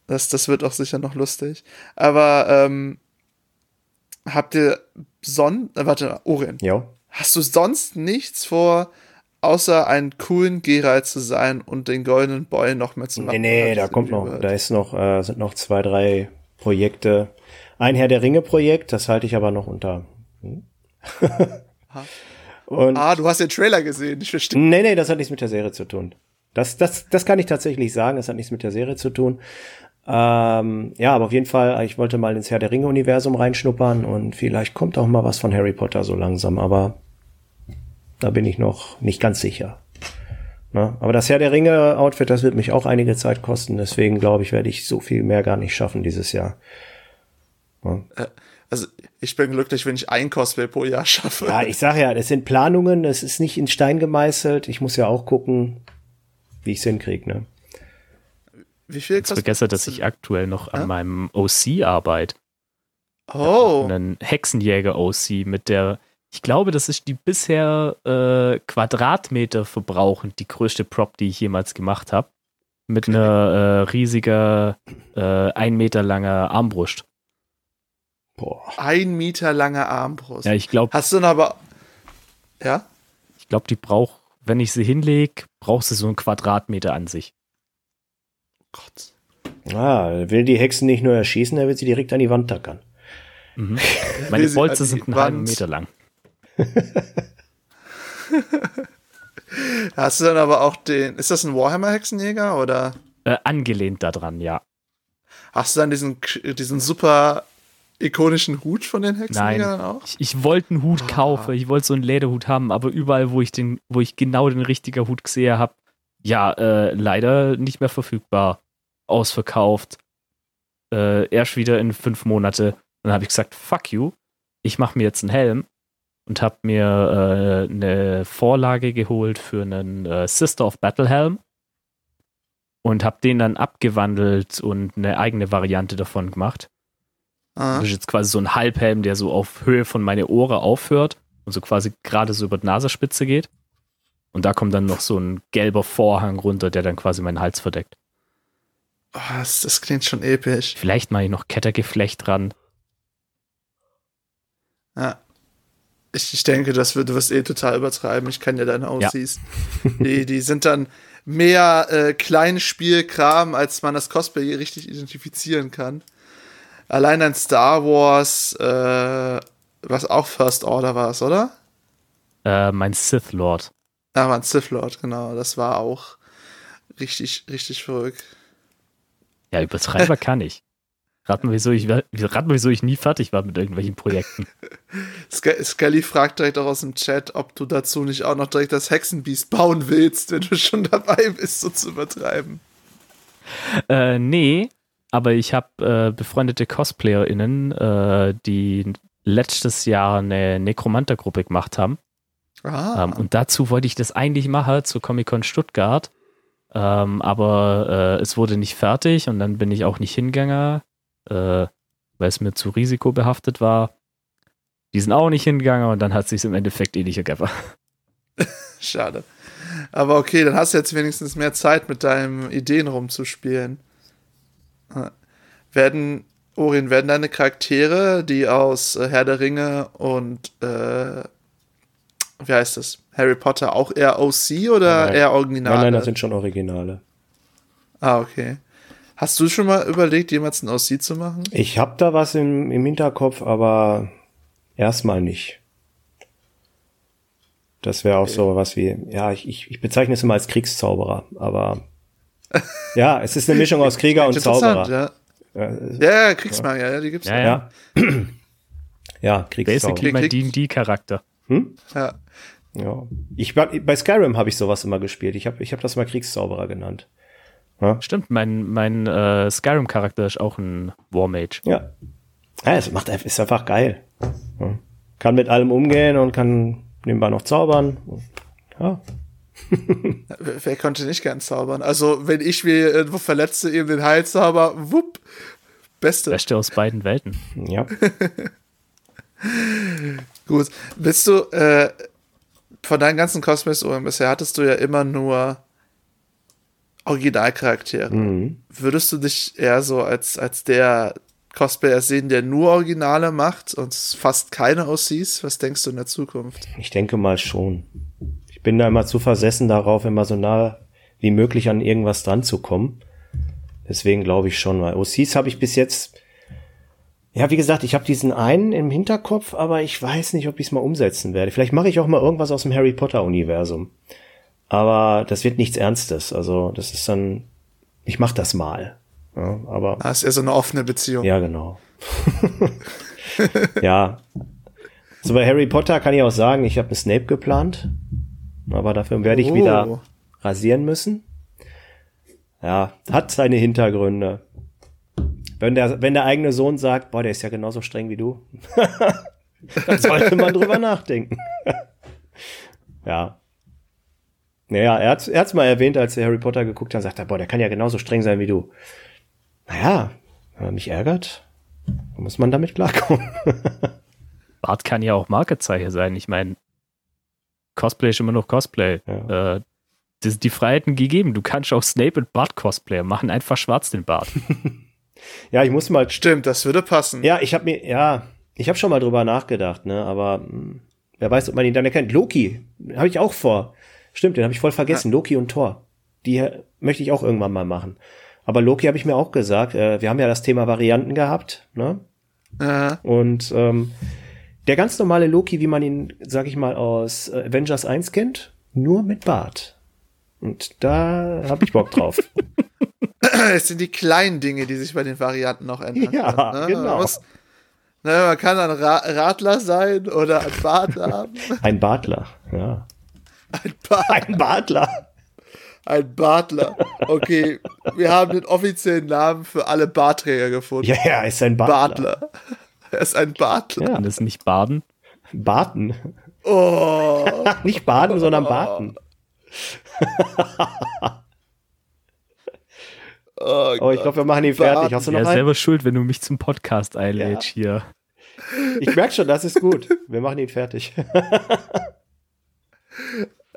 das, das wird auch sicher noch lustig. Aber ähm, habt ihr sonst, äh, warte, Orien, Ja. hast du sonst nichts vor, außer einen coolen Geralt zu sein und den goldenen Boy noch mehr zu Nee, machen? nee, Hab da kommt noch, da ist noch, äh, sind noch zwei, drei Projekte. Ein Herr der Ringe Projekt, das halte ich aber noch unter. Hm? Und Ah, du hast den Trailer gesehen, ich verstehe. nee, nee, das hat nichts mit der Serie zu tun. Das, das, das kann ich tatsächlich sagen, das hat nichts mit der Serie zu tun. Ähm, ja, aber auf jeden Fall, ich wollte mal ins Herr der Ringe Universum reinschnuppern und vielleicht kommt auch mal was von Harry Potter so langsam, aber da bin ich noch nicht ganz sicher. Na, aber das Herr der Ringe Outfit, das wird mich auch einige Zeit kosten, deswegen glaube ich, werde ich so viel mehr gar nicht schaffen dieses Jahr. Also, ich bin glücklich, wenn ich ein Cosplay pro Jahr schaffe. Ja, ich sage ja, das sind Planungen, es ist nicht in Stein gemeißelt. Ich muss ja auch gucken, wie ich es hinkriege, ne? Wie viel Ich vergesse, dass ich aktuell noch an meinem OC arbeite. Oh, Einen Hexenjäger-OC mit der, ich glaube, das ist die bisher äh, Quadratmeter verbrauchend die größte Prop, die ich jemals gemacht habe. Mit einer äh, riesiger, äh, ein Meter langer Armbrust. Boah. ein Meter lange Armbrust. Ja, ich glaube, Hast du denn aber. Ja? ich glaube, die braucht, wenn ich sie hinlege, braucht sie so einen Quadratmeter an sich. Gott. Ah, will die Hexen nicht nur erschießen, er will sie direkt an die Wand tackern. Mhm. Meine Bolze sind einen halben? Meter lang. Hast du dann aber auch den. Ist das ein Warhammer-Hexenjäger oder Äh, angelehnt daran, ja. hast du dann diesen, diesen super ikonischen Hut von den Hexenjägern Nein. auch? Ich, ich wollte einen Hut kaufen, ich wollte so einen Lederhut haben, aber überall, wo ich den, wo ich genau den richtigen Hut gesehen habe, ja, äh, leider nicht mehr verfügbar. Ausverkauft. Äh, erst wieder in fünf Monate. Dann habe ich gesagt, fuck you, ich mache mir jetzt einen Helm und habe mir äh, eine Vorlage geholt für einen äh, Sister of Battle Helm und habe den dann abgewandelt und eine eigene Variante davon gemacht. Ah. Das ist jetzt quasi so ein Halbhelm, der so auf Höhe von meine Ohren aufhört und so quasi gerade so über die Nasenspitze geht. Und da kommt dann noch so ein gelber Vorhang runter, der dann quasi meinen Hals verdeckt. Oh, das, das klingt schon episch. Vielleicht mache ich noch Kettergeflecht dran. Ja. Ich, ich denke, das wird, du wirst eh total übertreiben. Ich kann ja deine Aussies. Die, die sind dann mehr äh, Kleinspielkram, als man das Cosplay richtig identifizieren kann. Allein ein Star Wars, äh, was auch First Order war, oder? Äh, mein Sith Lord. Ja, war ein Sith Lord, genau. Das war auch richtig, richtig verrückt. Ja, Übertreiber kann ich. Rat mal, wieso ich, rat mal, wieso ich nie fertig war mit irgendwelchen Projekten. Sk- Skelly fragt direkt auch aus dem Chat, ob du dazu nicht auch noch direkt das Hexenbiest bauen willst, wenn du schon dabei bist, so zu übertreiben. Äh, nee, aber ich habe äh, befreundete CosplayerInnen, äh, die letztes Jahr eine Necromanter-Gruppe gemacht haben. Ah, Ähm, und dazu wollte ich das eigentlich machen zur Comic-Con Stuttgart. Ähm, aber äh, es wurde nicht fertig und dann bin ich auch nicht hingegangen, äh, weil es mir zu risikobehaftet war. Die sind auch nicht hingegangen und dann hat sich im Endeffekt eh nicht ergeben. schade. Aber okay, dann hast du jetzt wenigstens mehr Zeit, mit deinen Ideen rumzuspielen. Ah. Werden, Orin, werden deine Charaktere, die aus äh, Herr der Ringe und äh, wie heißt das? Harry Potter auch eher OC oder Nein. eher Original? Nein, nein, das sind schon Originale. ah, okay. Hast du schon mal überlegt, jemals ein OC zu machen? Ich habe da was im, im Hinterkopf, aber erstmal nicht. Das wäre auch so was wie, ja, ich, ich, ich bezeichne es immer als Kriegszauberer, aber ja, es ist eine Mischung aus Krieger und Zauberer. ja. Ja, ja, Kriegsmagier, ja, die gibt's Ja, ja. ja. Ja. ja, Kriegszauberer. Basically mein D&D-Charakter. Hm? ja. Ja. Ich, bei Skyrim habe ich sowas immer gespielt. Ich habe ich hab das mal Kriegszauberer genannt. Stimmt, mein, mein äh, Skyrim-Charakter ist auch ein Warmage. Ja. Ja, es macht einfach, ist einfach geil. Ja. Kann mit allem umgehen und kann nebenbei noch zaubern. Ja. Wer konnte nicht gern zaubern? Also, wenn ich mir irgendwo verletze, eben den Heil zauber, wupp, beste. Beste aus beiden Welten. Ja. Gut. Bist du, äh, von deinen ganzen Cosplays-Uhren bisher hattest du ja immer nur Originalcharaktere. Mhm. Würdest du dich eher so als, als der Cosplayer sehen, der nur Originale macht und fast keine OCs? Was denkst du in der Zukunft? Ich denke mal schon. Ich bin da immer zu versessen darauf, immer so nah wie möglich an irgendwas dran zu kommen. Deswegen glaube ich schon, weil OCs habe ich bis jetzt, ja, wie gesagt, ich habe diesen einen im Hinterkopf, aber ich weiß nicht, ob ich es mal umsetzen werde. Vielleicht mache ich auch mal irgendwas aus dem Harry Potter Universum. Aber das wird nichts Ernstes. Also das ist dann, ich mache das mal. Ja, aber Ah, ist eher so eine offene Beziehung. ja, genau. ja. So bei Harry Potter kann ich auch sagen, ich habe einen Snape geplant. Aber dafür werde ich Oh. wieder rasieren müssen. Ja, hat seine Hintergründe. Wenn der, wenn der eigene Sohn sagt, boah, der ist ja genauso streng wie du, dann sollte man drüber nachdenken. ja. Naja, er hat er hat's mal erwähnt, als er Harry Potter geguckt hat, sagt er, boah, der kann ja genauso streng sein wie du. Naja, wenn er mich ärgert, dann muss man damit klarkommen. Bart kann ja auch Markezeichen sein. Ich meine, Cosplay ist immer noch Cosplay. Ja. Äh, das, die Freiheiten gegeben. Du kannst auch Snape und Bart Cosplay machen, einfach schwarz den Bart. ja, ich muss mal Stimmt, das würde passen. Ja, ich habe mir, ja, ich habe schon mal drüber nachgedacht, ne, aber mh, wer weiß, ob man ihn dann erkennt. Loki, habe ich auch vor. Stimmt, den habe ich voll vergessen. Loki und Thor. Die äh, möchte ich auch irgendwann mal machen. Aber Loki habe ich mir auch gesagt. Äh, wir haben ja das Thema Varianten gehabt, ne? Äh, Und ähm, der ganz normale Loki, wie man ihn, sag ich mal, aus Avengers 1 kennt, nur mit Bart. Und da habe ich Bock drauf. es sind die kleinen Dinge, die sich bei den Varianten noch ändern. Ja, können, ne? genau. Man, muss, ne, man kann ein Ra Radler sein oder ein Bart haben. Ein Bartler, ja. Ein, Bart, Ein Bartler. ein Bartler. Okay, wir haben den offiziellen Namen für alle Bartträger gefunden. Ja, ja, ist ein Bartler. Bartler. Er ist ein Bartler. Ja. Und das ist nicht Baden. Barten. Oh. Nicht Baden, sondern Barten. oh Oh, ich glaube, wir machen ihn fertig. Hast du Ja, noch einen? selber schuld, wenn du mich zum Podcast einlädst hier. Ich merke schon, das ist gut. Wir machen ihn fertig.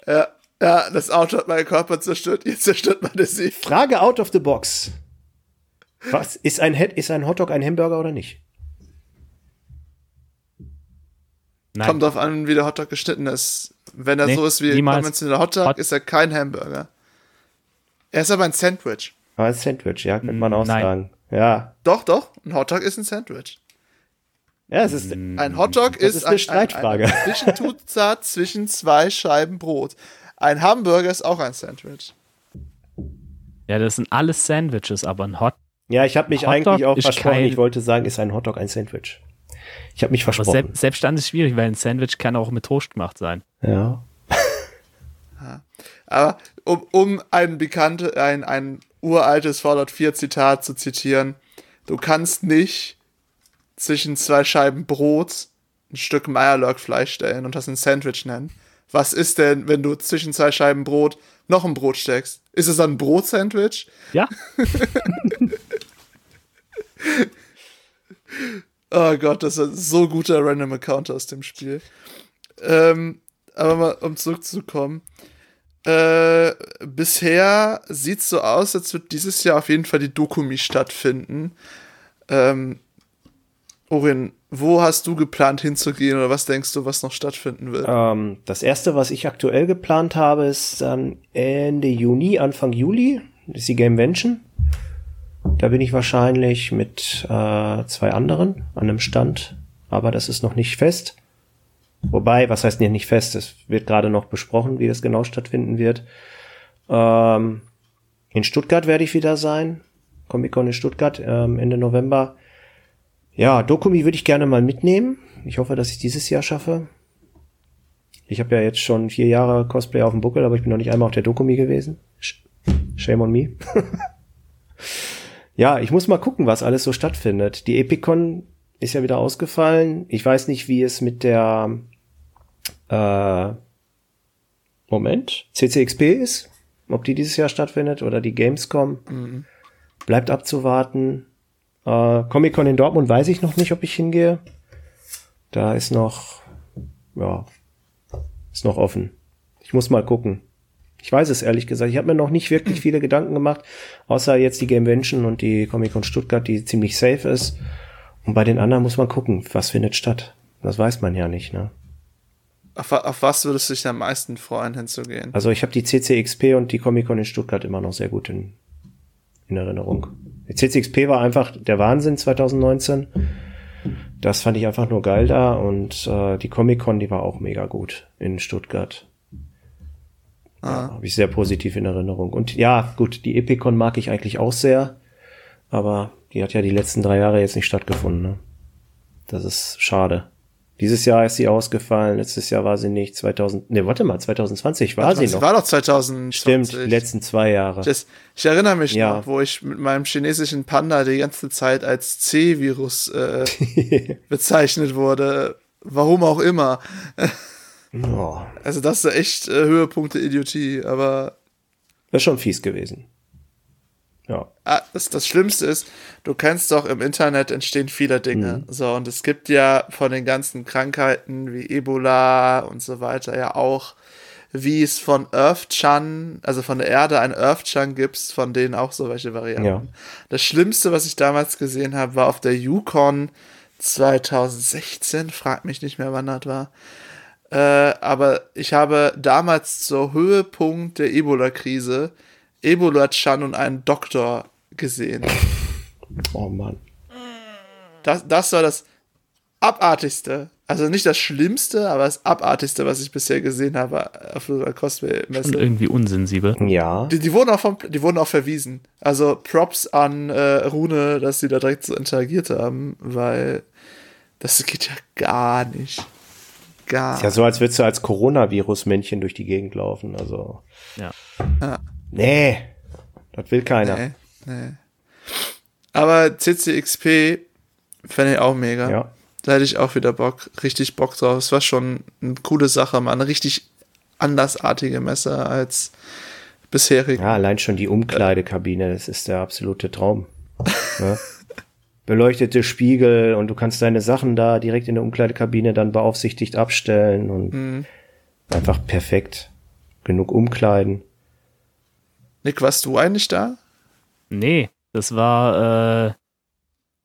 Ja, ja, das Auto hat meinen Körper zerstört, jetzt zerstört meine Seele. Frage out of the box. Was ist ein, Head- ist ein Hotdog ein Hamburger oder nicht? Nein, Kommt drauf an, wie der Hotdog geschnitten ist. Wenn er Nee, so ist wie ein konventioneller Hotdog, Hot- ist er kein Hamburger. Er ist aber ein Sandwich. Ah, ein Sandwich, ja, könnte man auch Nein. sagen. Ja. Doch, doch, ein Hotdog ist ein Sandwich. Ja, es ist. Ein Hotdog ist, ist eine Streitfrage. Ein, ein Zwischentutzat zwischen zwei Scheiben Brot. Ein Hamburger ist auch ein Sandwich. ja, das sind alles Sandwiches, aber ein Hot. Ja, ich habe mich Hotdog eigentlich auch versprochen. kein- Ich wollte sagen, ist ein Hotdog ein Sandwich. Ich habe mich Aber versprochen. selbst, selbst dann ist es schwierig, weil ein Sandwich kann auch mit Toast gemacht sein. ja. Aber um, um ein bekannte, ein, ein uraltes Fallout 4 Zitat zu zitieren, du kannst nicht zwischen zwei Scheiben Brot ein Stück Meierlurk-Fleisch stellen und das ein Sandwich nennen. Was ist denn, wenn du zwischen zwei Scheiben Brot noch ein Brot steckst? Ist es dann ein Brotsandwich? Ja, Oh Gott, das ist ein so guter Random Account aus dem Spiel. Ähm, aber mal, um zurückzukommen. Äh, bisher sieht es so aus, als wird dieses Jahr auf jeden Fall die Dokumi stattfinden. Ähm, Orin, wo hast du geplant hinzugehen oder was denkst du, was noch stattfinden wird? Ähm, das erste, was ich aktuell geplant habe, ist dann Ende Juni, Anfang Juli. Das ist die Gamevention. Da bin ich wahrscheinlich mit äh, zwei anderen an einem Stand, aber das ist noch nicht fest. Wobei, was heißt denn nicht fest? Es wird gerade noch besprochen, wie das genau stattfinden wird. Ähm, in Stuttgart werde ich wieder sein. Comic-Con in Stuttgart ähm, Ende November. Ja, Dokumi würde ich gerne mal mitnehmen. Ich hoffe, dass ich dieses Jahr schaffe. Ich habe ja jetzt schon vier Jahre Cosplay auf dem Buckel, aber ich bin noch nicht einmal auf der Dokumi gewesen. Sh- Shame on me. ja, ich muss mal gucken, was alles so stattfindet. Die Epicon ist ja wieder ausgefallen. Ich weiß nicht, wie es mit der äh, Moment CCXP ist, ob die dieses Jahr stattfindet oder die Gamescom. Bleibt abzuwarten. Äh, Comic-Con in Dortmund weiß ich noch nicht, ob ich hingehe. Da ist noch, ja, ist noch offen. Ich muss mal gucken. Ich weiß es ehrlich gesagt. Ich habe mir noch nicht wirklich viele Gedanken gemacht, außer jetzt die Gamevention und die Comic-Con Stuttgart, die ziemlich safe ist. Und bei den anderen muss man gucken, was findet statt. Das weiß man ja nicht, ne? Auf, auf was würdest du dich am meisten freuen, hinzugehen? Also ich habe die CCXP und die Comic-Con in Stuttgart immer noch sehr gut in, in Erinnerung. CCXP war einfach der Wahnsinn 2019. Das fand ich einfach nur geil da und äh, die Comic-Con, die war auch mega gut in Stuttgart. Ja, habe ich sehr positiv in Erinnerung. Und ja, gut, die Epicon mag ich eigentlich auch sehr, aber die hat ja die letzten drei Jahre jetzt nicht stattgefunden. Ne? Das ist schade. Dieses Jahr ist sie ausgefallen, letztes Jahr war sie nicht, 2000, ne, warte mal, 2020 war sie Sie noch. war doch 2020. Stimmt, die letzten zwei Jahre. Das, ich erinnere mich Ja. noch, wo ich mit meinem chinesischen Panda die ganze Zeit als C-Virus äh, bezeichnet wurde. Warum auch immer. oh, Also das ist echt äh, Höhepunkte Idiotie, aber das ist schon fies gewesen. Ja. ah, das, das Schlimmste ist, du kennst doch, im Internet entstehen viele Dinge. Mhm. So, und es gibt ja von den ganzen Krankheiten wie Ebola und so weiter ja auch, wie es von Earth-Chan, also von der Erde ein Earth-Chan gibt, von denen auch so welche Varianten. Ja. Das Schlimmste, was ich damals gesehen habe, war auf der Yukon 2016, frag mich nicht mehr, wann das war. Äh, aber ich habe damals zur Höhepunkt der Ebola-Krise Ebola-Chan und einen Doktor gesehen. Oh Mann. Das, das war das abartigste. Also nicht das Schlimmste, aber das abartigste, was ich bisher gesehen habe auf der Und Cosplay-Messe. irgendwie unsensibel. Ja. Die, die, wurden auch vom, die wurden auch verwiesen. Also Props an äh, Rune, dass sie da direkt so interagiert haben, weil das geht ja gar nicht. Gar Ist ja so, als würdest du als Coronavirus-Männchen durch die Gegend laufen. Also. Ja. Ja. Nee. Das will keiner. Nee, nee. Aber CCXP fände ich auch mega. Ja. Da hätte ich auch wieder Bock, richtig Bock drauf. Es war schon eine coole Sache, mal eine richtig andersartige Messe als bisherig. Ja, allein schon die Umkleidekabine, das ist der absolute Traum. Ja. Beleuchtete Spiegel und du kannst deine Sachen da direkt in der Umkleidekabine dann beaufsichtigt abstellen und Mhm. einfach perfekt. Genug Umkleiden. Nick, warst du eigentlich da? Nee, das war, äh,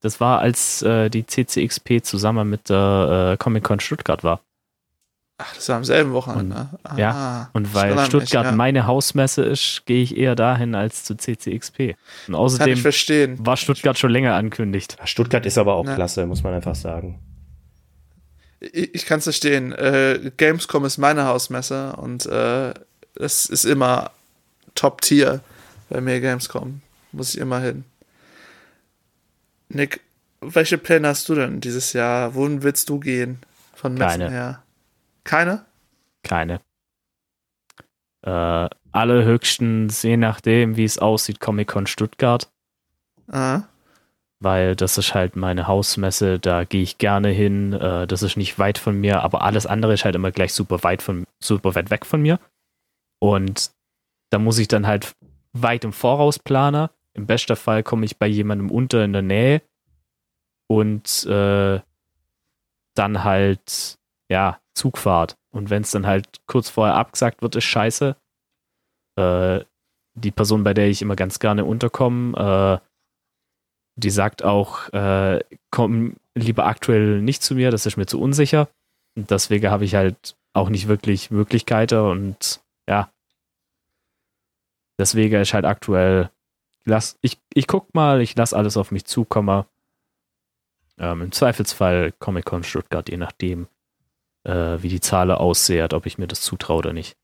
das war, als äh, die CCXP zusammen mit der äh, Comic-Con Stuttgart war. Ach, das war am selben Wochenende. ne? Und- ja, Ah, Und ich weil Stuttgart ja. meine Hausmesse ist, gehe ich eher dahin als zu CCXP. Und Kann ich außerdem verstehen. war Stuttgart schon länger ankündigt. Stuttgart ist aber auch Ja. klasse, muss man einfach sagen. Ich, ich kann es verstehen. Äh, Gamescom ist meine Hausmesse und äh, es ist immer Top-Tier bei mir Gamescom. Muss ich immer hin. Nick, welche Pläne hast du denn dieses Jahr? Wohin willst du gehen? Von Messen Keine. her? Keine? Keine. Äh, alle höchstens, je nachdem, wie es aussieht, Comic-Con Stuttgart. Ah, weil das ist halt meine Hausmesse, da gehe ich gerne hin. Äh, das ist nicht weit von mir, aber alles andere ist halt immer gleich super weit von super weit weg von mir. Und da muss ich dann halt weit im Voraus planen. Im besten Fall komme ich bei jemandem unter in der Nähe und äh, dann halt ja Zugfahrt. Und wenn es dann halt kurz vorher abgesagt wird, ist scheiße. Äh, die Person, bei der ich immer ganz gerne unterkomme, äh, die sagt auch, äh, komm lieber aktuell nicht zu mir, das ist mir zu unsicher. Und deswegen habe ich halt auch nicht wirklich Möglichkeiten und ja. Deswegen ist halt aktuell, lass, ich, ich guck mal, ich lasse alles auf mich zukommen. Ähm, Im Zweifelsfall Comic-Con Stuttgart, je nachdem, äh, wie die Zahl aussieht, ob ich mir das zutraue oder nicht.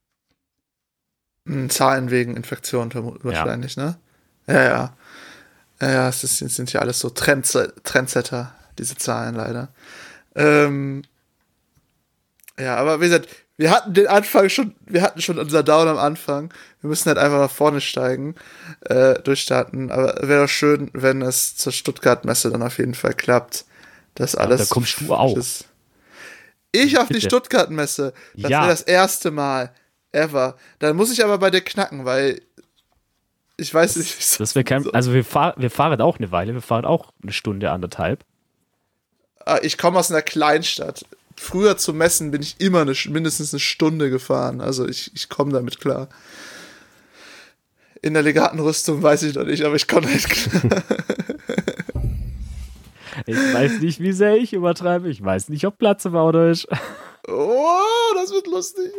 Zahlen wegen Infektion wahrscheinlich, ne? Ja, ja. Ja, ja, es ist, sind ja alles so Trends, Trendsetter, diese Zahlen leider. Ähm, ja, aber wie gesagt, wir hatten den Anfang schon, wir hatten schon unser Down am Anfang. Wir müssen halt einfach nach vorne steigen, äh, durchstarten. Aber wäre doch schön, wenn es zur Stuttgart-Messe dann auf jeden Fall klappt. Das alles. da kommst du auch. ist- Ich auf die Bitte. Stuttgart-Messe. Das Ja. wäre das erste Mal ever. Dann muss ich aber bei dir knacken, weil ich weiß nicht. Das wäre kein, so- also wir, fahr, wir fahren auch eine Weile, wir fahren auch eine Stunde, anderthalb. Ah, ich komme aus einer Kleinstadt. Früher zu Messen bin ich immer eine, mindestens eine Stunde gefahren. Also ich, ich komme damit klar. In der Legatenrüstung weiß ich noch nicht, aber ich komme halt klar. Ich weiß nicht, wie sehr ich übertreibe. Ich weiß nicht, ob Platz im Auto ist. Oh, das wird lustig.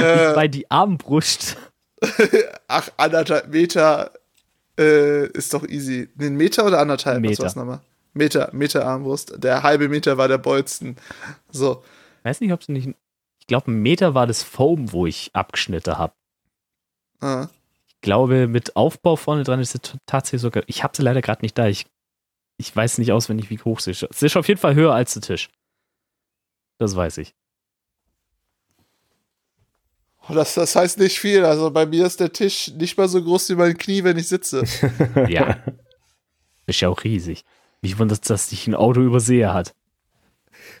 Äh, Bei die Armbrust. ach, anderthalb Meter äh, ist doch easy. Ein Meter oder anderthalb? Was Meter. war's nochmal? Meter, Meter Armbrust. Der halbe Meter war der Bolzen. So. Weiß nicht, ob es nicht. Ich glaube, ein Meter war das Foam, wo ich abgeschnitten habe. Ah. Ich glaube, mit Aufbau vorne dran ist es tatsächlich sogar. Ich habe sie leider gerade nicht da. Ich, ich weiß nicht auswendig, wie hoch sie ist. Sie ist auf jeden Fall höher als der Tisch. Das weiß ich. Oh, Das, das heißt nicht viel. Also bei mir ist der Tisch nicht mal so groß wie mein Knie, wenn ich sitze. Ja. ist ja auch riesig. Mich wundert, dass dich ein Auto übersehe hat.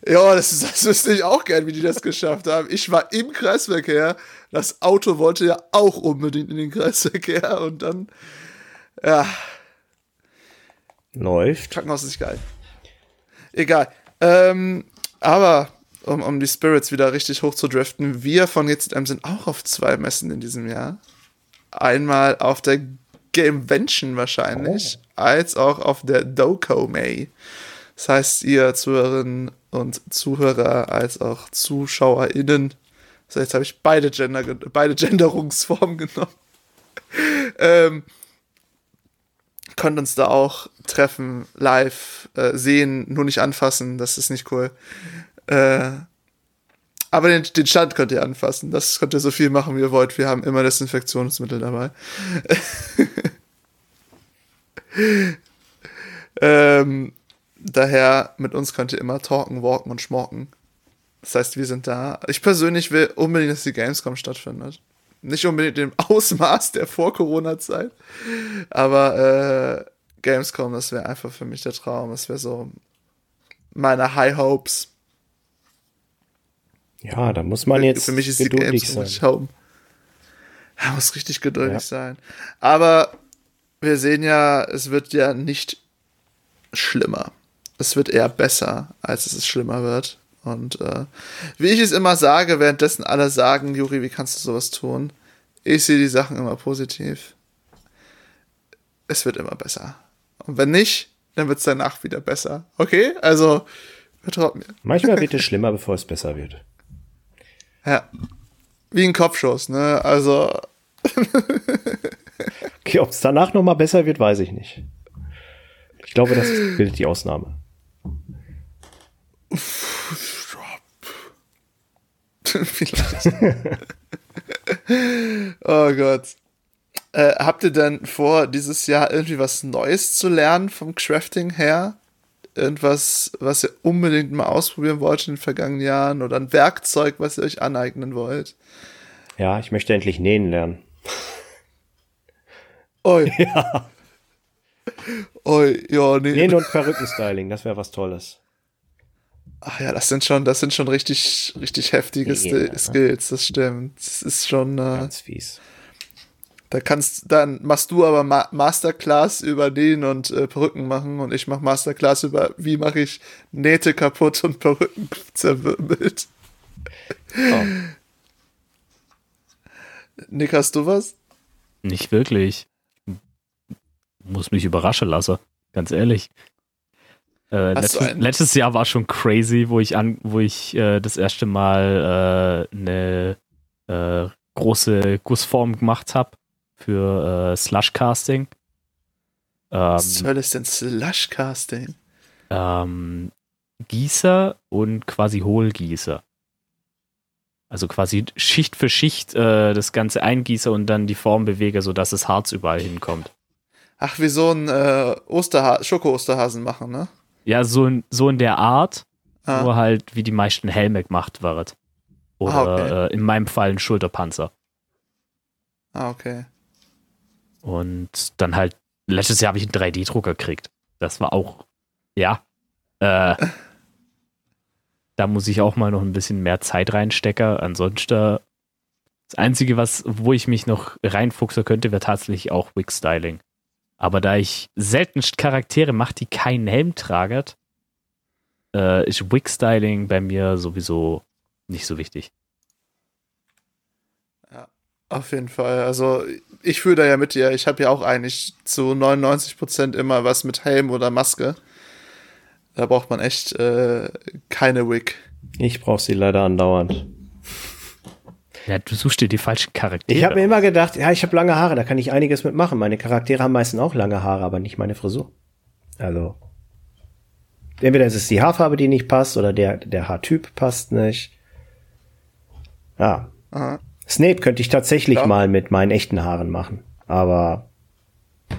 Ja, das, ist- das wüsste ich auch gern, wie die das geschafft haben. Ich war im Kreisverkehr. Das Auto wollte ja auch unbedingt in den Kreisverkehr und dann, ja, Läuft. Krankenhaus ist nicht geil. Egal. Ähm, aber, um, um die Spirits wieder richtig hoch zu driften, wir von GZM sind auch auf zwei Messen in diesem Jahr. Einmal auf der Gamevention wahrscheinlich, als auch auf der Doko May. Das heißt, ihr Zuhörerinnen und Zuhörer als auch ZuschauerInnen, so jetzt habe ich beide, Gender, beide Genderungsformen genommen, ähm, könnt uns da auch treffen, live, äh, sehen, nur nicht anfassen, das ist nicht cool. Äh, aber den, den Stand könnt ihr anfassen. Das könnt ihr so viel machen, wie ihr wollt. Wir haben immer Desinfektionsmittel dabei. ähm, daher, mit uns könnt ihr immer talken, walken und schmorken. Das heißt, wir sind da. Ich persönlich will unbedingt, dass die Gamescom stattfindet. Nicht unbedingt im Ausmaß der Vor-Corona-Zeit, aber äh, Gamescom, das wäre einfach für mich der Traum. Das wäre so meine High Hopes. Ja, da muss man jetzt für mich ist die Gamescom sein. Ja, muss richtig geduldig ja. sein. Aber wir sehen ja, es wird ja nicht schlimmer. Es wird eher besser, als es schlimmer wird. Und äh, wie ich es immer sage, währenddessen alle sagen, Juri, wie kannst du sowas tun? Ich sehe die Sachen immer positiv. Es wird immer besser. Und wenn nicht, dann wird es danach wieder besser. Okay? Also, vertraut mir. Manchmal wird es schlimmer, bevor es besser wird. Ja. Wie ein Kopfschuss, ne? Also. okay, ob es danach nochmal besser wird, weiß ich nicht. Ich glaube, das bildet die Ausnahme. Vielleicht. oh Gott. Äh, habt ihr denn vor, dieses Jahr irgendwie was Neues zu lernen vom Crafting her? Irgendwas, was ihr unbedingt mal ausprobieren wollt in den vergangenen Jahren oder ein Werkzeug, was ihr euch aneignen wollt? Ja, ich möchte endlich nähen lernen. Oi. Ja. Oi, ja, nee. Nähen und Perückenstyling, das wäre was Tolles. Ach ja, das sind schon, das sind schon richtig, richtig heftige ja, Skills, das stimmt. Das ist schon. Äh, Ganz fies. Da kannst, dann machst du aber Ma Masterclass über den und äh, Perücken machen und ich mach Masterclass über, wie mache ich Nähte kaputt und Perücken zerwirbelt. Oh. Nick, hast du was? Nicht wirklich. Muss mich überraschen lassen, ganz ehrlich. Äh, letztes, letztes, Jahr war schon crazy, wo ich an, wo ich äh, das erste Mal äh, eine äh, große Gussform gemacht habe für äh, Slushcasting. Ähm, Was soll es denn Slushcasting? Ähm, Gießer und quasi Hohlgießer. Also quasi Schicht für Schicht äh, das Ganze eingieße und dann die Form bewege, sodass das Harz überall hinkommt. Ach, wie so ein äh, Osterha Schoko-Osterhasen machen, ne? Ja, so in, so in der Art, ah. nur halt wie die meisten Helme gemacht wird. Oder ah, okay. äh, in meinem Fall ein Schulterpanzer. Ah, okay. Und dann halt, letztes Jahr habe ich einen 3D-Drucker gekriegt. Das war auch, ja. Äh, da muss ich auch mal noch ein bisschen mehr Zeit reinstecken. Ansonsten, das Einzige, was, wo ich mich noch reinfuchsen könnte, wäre tatsächlich auch Wig-Styling. Aber da ich seltenst Charaktere mache, die keinen Helm tragen, äh, ist Wig-Styling bei mir sowieso nicht so wichtig. Ja, auf jeden Fall. Also ich fühle da ja mit dir. Ich habe ja auch eigentlich zu 99% immer was mit Helm oder Maske. Da braucht man echt äh, keine Wig. Ich brauche sie leider andauernd. Ja, du suchst dir die falschen Charaktere. Ich habe mir immer gedacht, ja, ich habe lange Haare, da kann ich einiges mitmachen. Meine Charaktere haben meistens auch lange Haare, aber nicht meine Frisur. Also. Entweder ist es die Haarfarbe, die nicht passt, oder der, der Haartyp passt nicht. Ja. Aha. Snape könnte ich tatsächlich ja. mal mit meinen echten Haaren machen. Aber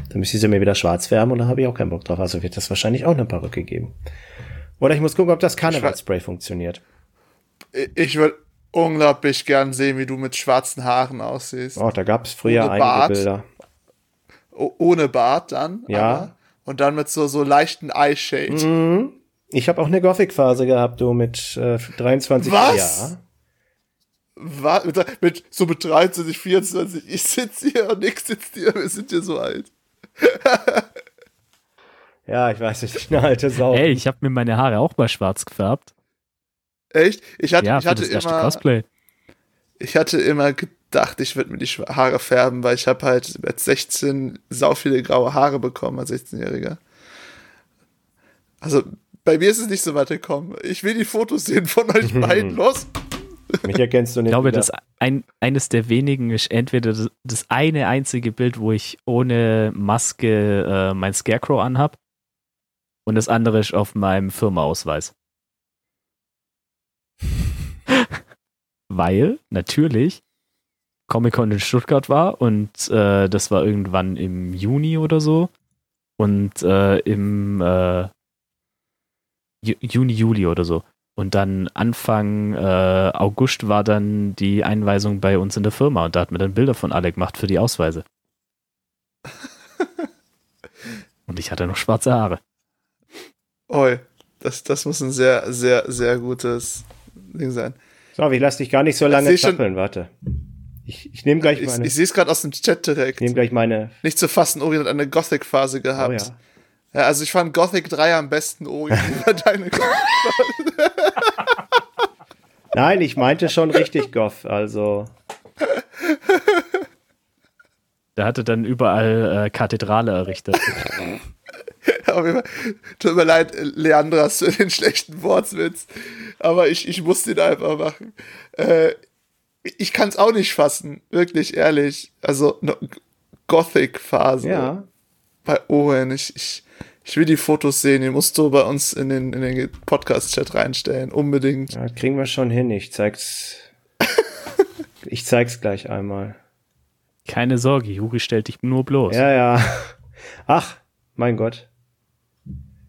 dann müsste ich sie mir wieder schwarz färben und da habe ich auch keinen Bock drauf. Also wird das wahrscheinlich auch eine Perücke geben. Oder ich muss gucken, ob das Karnevalspray funktioniert. Ich würde unglaublich gern sehen, wie du mit schwarzen Haaren aussiehst. Oh, da gab es früher ohne einige Bart. Bilder. ohne Bart dann. Ja. Aber. Und dann mit so, so leichten Eyeshade. Mhm. Ich habe auch eine Gothic-Phase gehabt, du mit äh, 23 Was? Ja. Was? Mit, mit, so mit 23, 24. Ich sitze hier und Nick sitzt hier. Wir sind hier so alt. ja, ich weiß nicht, eine alte Sau. Ey, ich habe mir meine Haare auch mal schwarz gefärbt. Echt? Ich hatte, ja, ich hatte immer, Cosplay. Ich hatte immer gedacht, ich würde mir die Haare färben, weil ich habe halt mit 16 sau viele graue Haare bekommen als 16-Jähriger. Also bei mir ist es nicht so weit gekommen. Ich will die Fotos sehen von euch beiden. Los! Mich erkennst du nicht. Ich glaube, wieder. das ein, eines der wenigen ist entweder das, das eine einzige Bild, wo ich ohne Maske äh, mein Scarecrow anhab und das andere ist auf meinem Firmaausweis. Weil natürlich Comic-Con in Stuttgart war und äh, das war irgendwann im Juni oder so und äh, im äh, Ju- Juni, Juli oder so. Und dann Anfang äh, August war dann die Einweisung bei uns in der Firma und da hat mir dann Bilder von alle gemacht für die Ausweise. und ich hatte noch schwarze Haare. Oi, das, das muss ein sehr, sehr, sehr gutes Ding sein. So, ich lass dich gar nicht so lange zappeln, warte. Ich, ich nehme gleich Ich, meine. ich sehe es gerade aus dem Chat direkt. Ich nehme gleich meine. Nicht zu fassen, Ori hat eine Gothic-Phase Oh gehabt. ja. ja. also ich fand Gothic 3 am besten, Ori, über deine Nein, ich meinte schon richtig Goth, also. Der hatte dann überall äh, Kathedrale errichtet. Tut mir leid, Leandras, für den schlechten Wortwitz. Aber ich, ich muss den einfach machen. Äh, ich kann es auch nicht fassen, wirklich ehrlich. Also, no, Gothic-Phase Ja. bei Owen. Ich, ich, ich will die Fotos sehen. Die musst du bei uns in den, in den Podcast-Chat reinstellen. Unbedingt. ja, kriegen wir schon hin. Ich zeig's. ich zeig's gleich einmal. Keine Sorge, Juri stellt dich nur bloß. Ja, ja. Ach, mein Gott.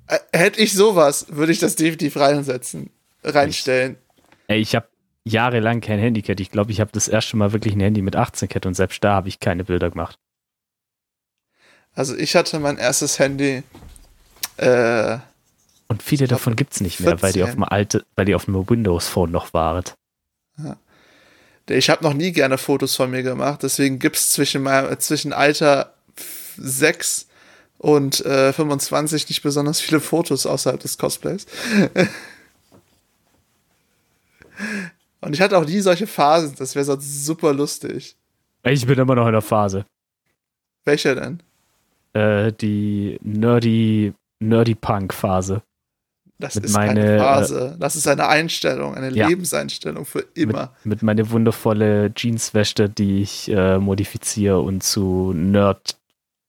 Äh, hätte ich sowas, würde ich das definitiv reinsetzen. Reinstellen. Ey, ich habe jahrelang kein Handicap. Ich glaube, ich habe das erste Mal wirklich ein Handy mit 18 Cat und selbst da habe ich keine Bilder gemacht. Also, ich hatte mein erstes Handy. Äh, Und viele glaub, davon gibt's nicht mehr, weil die 14. auf dem alte, weil die auf dem Windows Phone noch waren. Ich habe noch nie gerne Fotos von mir gemacht, deswegen gibt's zwischen, meinem- äh, zwischen Alter 6 und äh, 25 nicht besonders viele Fotos außerhalb des Cosplays. und ich hatte auch nie solche Phasen, das wäre sonst super lustig. Ich bin immer noch in der Phase. Welche denn? Äh, die nerdy, nerdy Punk Phase. Das Mit ist meine, keine Phase, das ist eine Einstellung, eine Ja. Lebenseinstellung für immer. Mit meine wundervolle Jeanswäsche, die ich äh, modifiziere und zu Nerd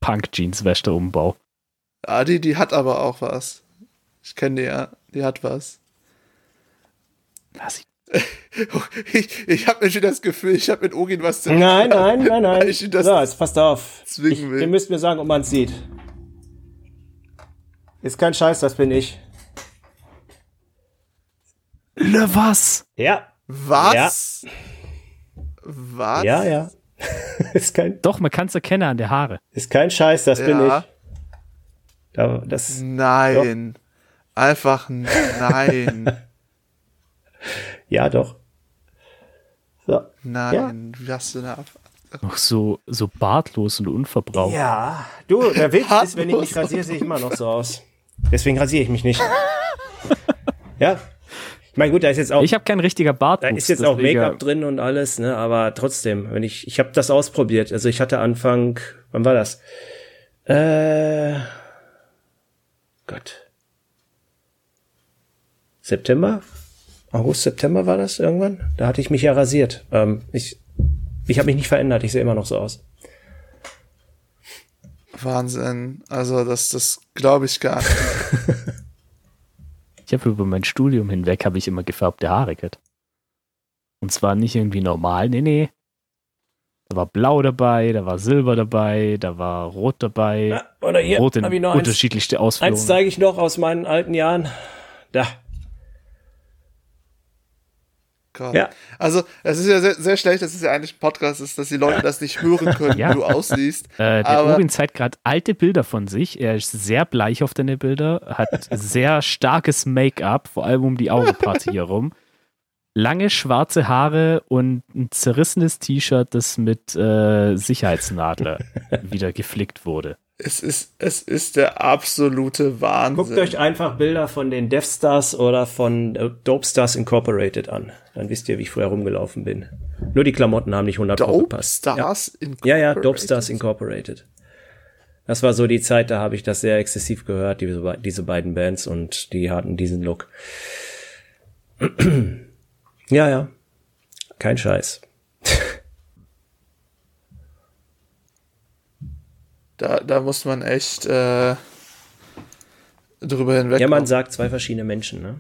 Punk Jeanswäsche umbau. Ah, die, die hat aber auch was. Ich kenne die ja, die hat was. Was ich Ich, habe schon das Gefühl, ich habe mit Ogin was zu Nein, nein, nein, nein. Ich das so, jetzt passt auf. Ich, will. ihr müsst mir sagen, ob man es sieht. Ist kein Scheiß, das bin ich. Ne, was? Ja. Was? Was? Ja, ja. ist, kein, Doch, man kann es erkennen an der Haare. ist kein Scheiß, das bin Ja. ich. Da, das, Nein. Einfach nein. ja, doch. So. Nein. Wie hast du da ab? Noch so, so bartlos und unverbraucht. Ja, du, der Witz ist, wenn ich mich rasiere, sehe ich immer noch so aus. Deswegen rasiere ich mich nicht. ja. Ich meine, gut, da ist jetzt auch, Ich habe kein richtiger Bart. da ist jetzt auch Make-up drin und alles, ne, aber trotzdem, wenn ich, ich habe das ausprobiert. Also ich hatte Anfang, wann war das? Äh, Gott. September? August, September war das irgendwann? Da hatte ich mich ja rasiert. Ähm, ich ich habe mich nicht verändert, ich sehe immer noch so aus. Wahnsinn. Also, das, das glaube ich gar nicht. Habe über mein Studium hinweg habe ich immer gefärbte Haare gehabt. Und zwar nicht irgendwie normal, nee, nee. Da war blau dabei, da war silber dabei, da war rot dabei. Oder hier, rot in eins. unterschiedlichste Eins Ausführungen. zeige ich noch aus meinen alten Jahren. Da. Gott. Ja. Also, es ist ja sehr, sehr schlecht, dass es ja eigentlich ein Podcast ist, dass die Leute das nicht hören können, Ja. wie du aussiehst. Äh, der Aber- Urin zeigt gerade alte Bilder von sich. Er ist sehr bleich auf deine Bilder, hat sehr starkes Make-up, vor allem um die Augenpartie herum. Lange schwarze Haare und ein zerrissenes T-Shirt, das mit äh, Sicherheitsnadler wieder geflickt wurde. Es ist, es ist der absolute Wahnsinn. Guckt euch einfach Bilder von den Death Stars oder von äh, Dope Stars Incorporated an. Dann wisst ihr, wie ich früher rumgelaufen bin. Nur die Klamotten haben nicht 100 Pro Dope gepasst. Stars Ja, ja, Dope Incorporated. Stars Incorporated. Das war so die Zeit, da habe ich das sehr exzessiv gehört, diese, diese beiden Bands, und die hatten diesen Look. ja, ja. Kein Scheiß. Da, da muss man echt äh, drüber hinweg. Ja, man sagt zwei verschiedene Menschen, ne?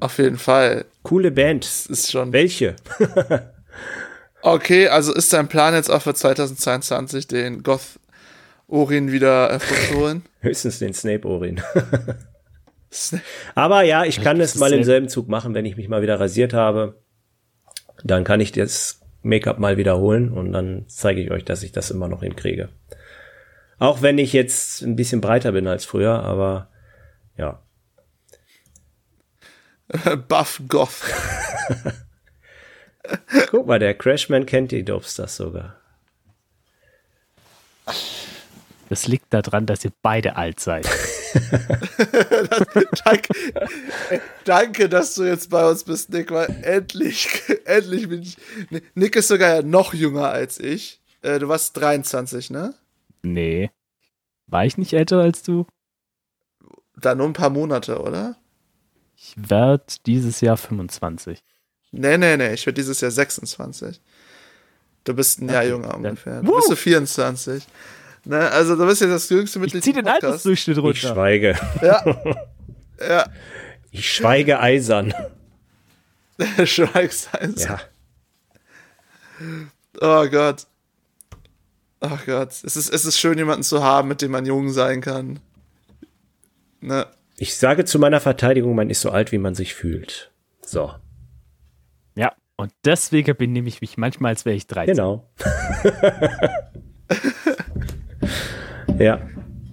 Auf jeden Fall. Coole Band. Das ist schon. Welche? Okay, also ist dein Plan jetzt auch für 2022 den Goth Orin wieder hervorzuholen? Höchstens den Snape Orin. Aber ja, ich kann es mal im selben Zug machen, wenn ich mich mal wieder rasiert habe. Dann kann ich das Make-up mal wiederholen und dann zeige ich euch, dass ich das immer noch hinkriege. Auch wenn ich jetzt ein bisschen breiter bin als früher, aber ja. Buff Goth. Guck mal, der Crashman kennt die Dopestars sogar. Das liegt daran, dass ihr beide alt seid. danke, danke, dass du jetzt bei uns bist, Nick, weil endlich, endlich bin ich. Nick ist sogar noch jünger als ich. Äh, du warst 23, ne? Nee. War ich nicht älter als du? Da nur ein paar Monate, oder? Ich werde dieses Jahr 25. Nee, nee, nee, ich werde dieses Jahr 26. Du bist ein okay, Jahr jünger ungefähr. Du bist so 24. Ne, also du bist ja das jüngste Mitglied. Ich zieh den Altersdurchschnitt runter. Ich schweige. Ja. ja. Ich schweige eisern. Schweigst eisern. Ja. Oh Gott. Ach Gott. Es ist, es ist schön, jemanden zu haben, mit dem man jung sein kann. Ne? Ich sage zu meiner Verteidigung, man ist so alt, wie man sich fühlt. So. Ja, und deswegen benehme ich mich manchmal, als wäre ich 13. Genau. Ja.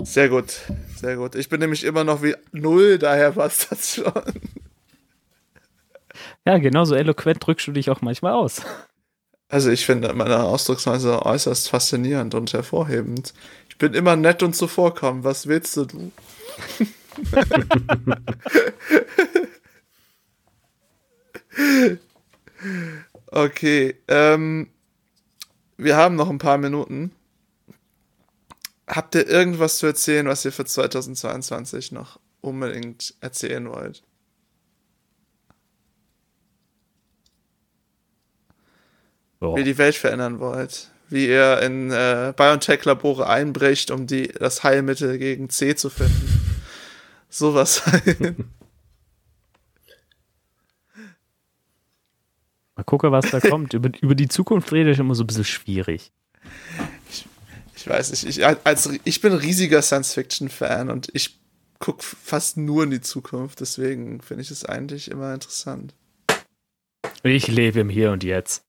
Sehr gut, sehr gut. Ich bin nämlich immer noch wie null, daher passt das schon. Ja, genauso eloquent drückst du dich auch manchmal aus. Also ich finde meine Ausdrucksweise äußerst faszinierend und hervorhebend. Ich bin immer nett und zuvorkommend. Was willst du, du? okay, ähm, wir haben noch ein paar Minuten habt ihr irgendwas zu erzählen, was ihr für 2022 noch unbedingt erzählen wollt? Oh. Wie ihr die Welt verändern wollt. Wie ihr in äh, BioNTech-Labore einbricht, um die, das Heilmittel gegen C zu finden. Sowas halt. Mal gucken, was da kommt. Über, über die Zukunft rede ich immer so ein bisschen schwierig ich weiß nicht, ich, als, ich bin ein riesiger Science-Fiction-Fan und ich gucke fast nur in die Zukunft, deswegen finde ich es eigentlich immer interessant. Ich lebe im Hier und Jetzt.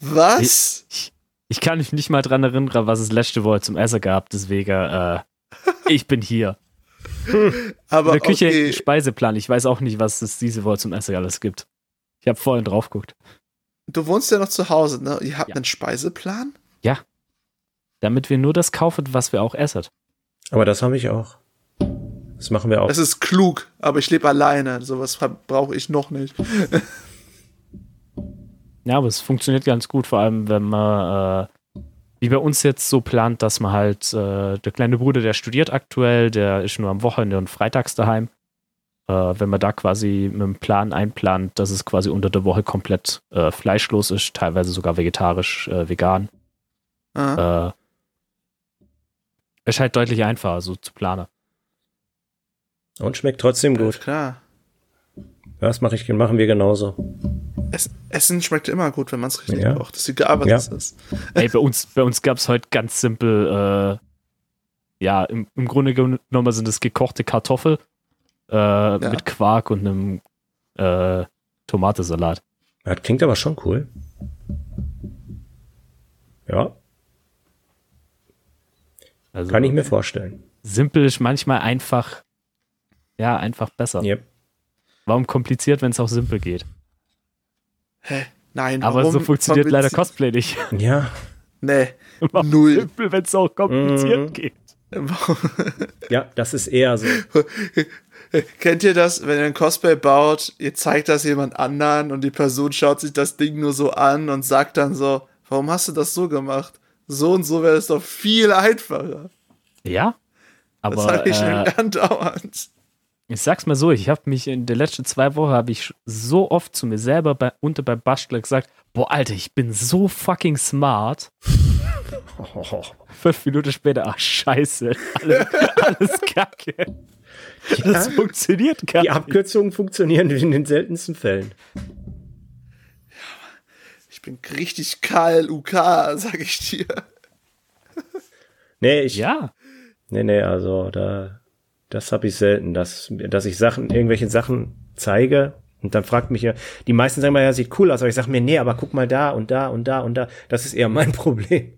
Was? Ich, ich kann mich nicht mal dran erinnern, was es letzte Woche zum Essen gab, deswegen, äh, ich bin hier. Aber in der Küche okay. Speiseplan. Ich weiß auch nicht, was es diese Woche zum Essen alles gibt. Ich habe vorhin drauf geguckt. Du wohnst ja noch zu Hause, ne? Ihr habt ja. einen Speiseplan? Ja damit wir nur das kaufen, was wir auch essen. Aber das habe ich auch. Das machen wir auch. Das ist klug, aber ich lebe alleine. Sowas brauche ich noch nicht. ja, aber es funktioniert ganz gut, vor allem wenn man, äh, wie bei uns jetzt so plant, dass man halt, äh, der kleine Bruder, der studiert aktuell, der ist nur am Wochenende und freitags daheim. Äh, wenn man da quasi mit einem Plan einplant, dass es quasi unter der Woche komplett äh, fleischlos ist, teilweise sogar vegetarisch, äh, vegan. Äh, ist halt deutlich einfacher, so zu planen. Und schmeckt trotzdem gut. Ja, klar. Das mache ich, machen wir genauso. Es, Essen schmeckt immer gut, wenn man es richtig Ja. kocht. Das ist egal, was Ja. es ist. Ey, bei uns, bei uns gab es heute ganz simpel, äh, ja, im, im Grunde genommen sind es gekochte Kartoffel äh, mit Quark und einem äh, Tomatensalat. Das klingt aber schon cool. Ja, Also kann ich mir vorstellen. simpel ist manchmal einfach, ja, einfach besser. Yep. Warum kompliziert, wenn es auch simpel geht? Hä? Nein, Aber warum so funktioniert leider Cosplay nicht. Ja, Nee. Warum Null. simpel, wenn es auch kompliziert Mhm. geht. ja, das ist eher so. Kennt ihr das, wenn ihr ein Cosplay baut, ihr zeigt das jemand anderen und die Person schaut sich das Ding nur so an und sagt dann so, warum hast du das so gemacht? So und so wäre es doch viel einfacher. Ja, Das aber sage ich äh, äh, andauernd. Ich sag's mal so, ich habe mich in der letzten zwei Wochen habe ich so oft zu mir selber bei, unter beim Bastler gesagt, boah, Alter, ich bin so fucking smart. Fünf Minuten später, ach scheiße, alles, alles kacke. Das Ja. funktioniert gar Die nicht. Abkürzungen funktionieren in den seltensten Fällen. Ich bin richtig KLUK, sag ich dir. Nee, ich, Ja, nee, nee, also da, das habe ich selten, dass, dass ich Sachen, irgendwelche Sachen zeige und dann fragt mich ja, die meisten sagen mal, ja, sieht cool aus, aber ich sage mir, nee, aber guck mal da und da und da und da. Das ist eher mein Problem.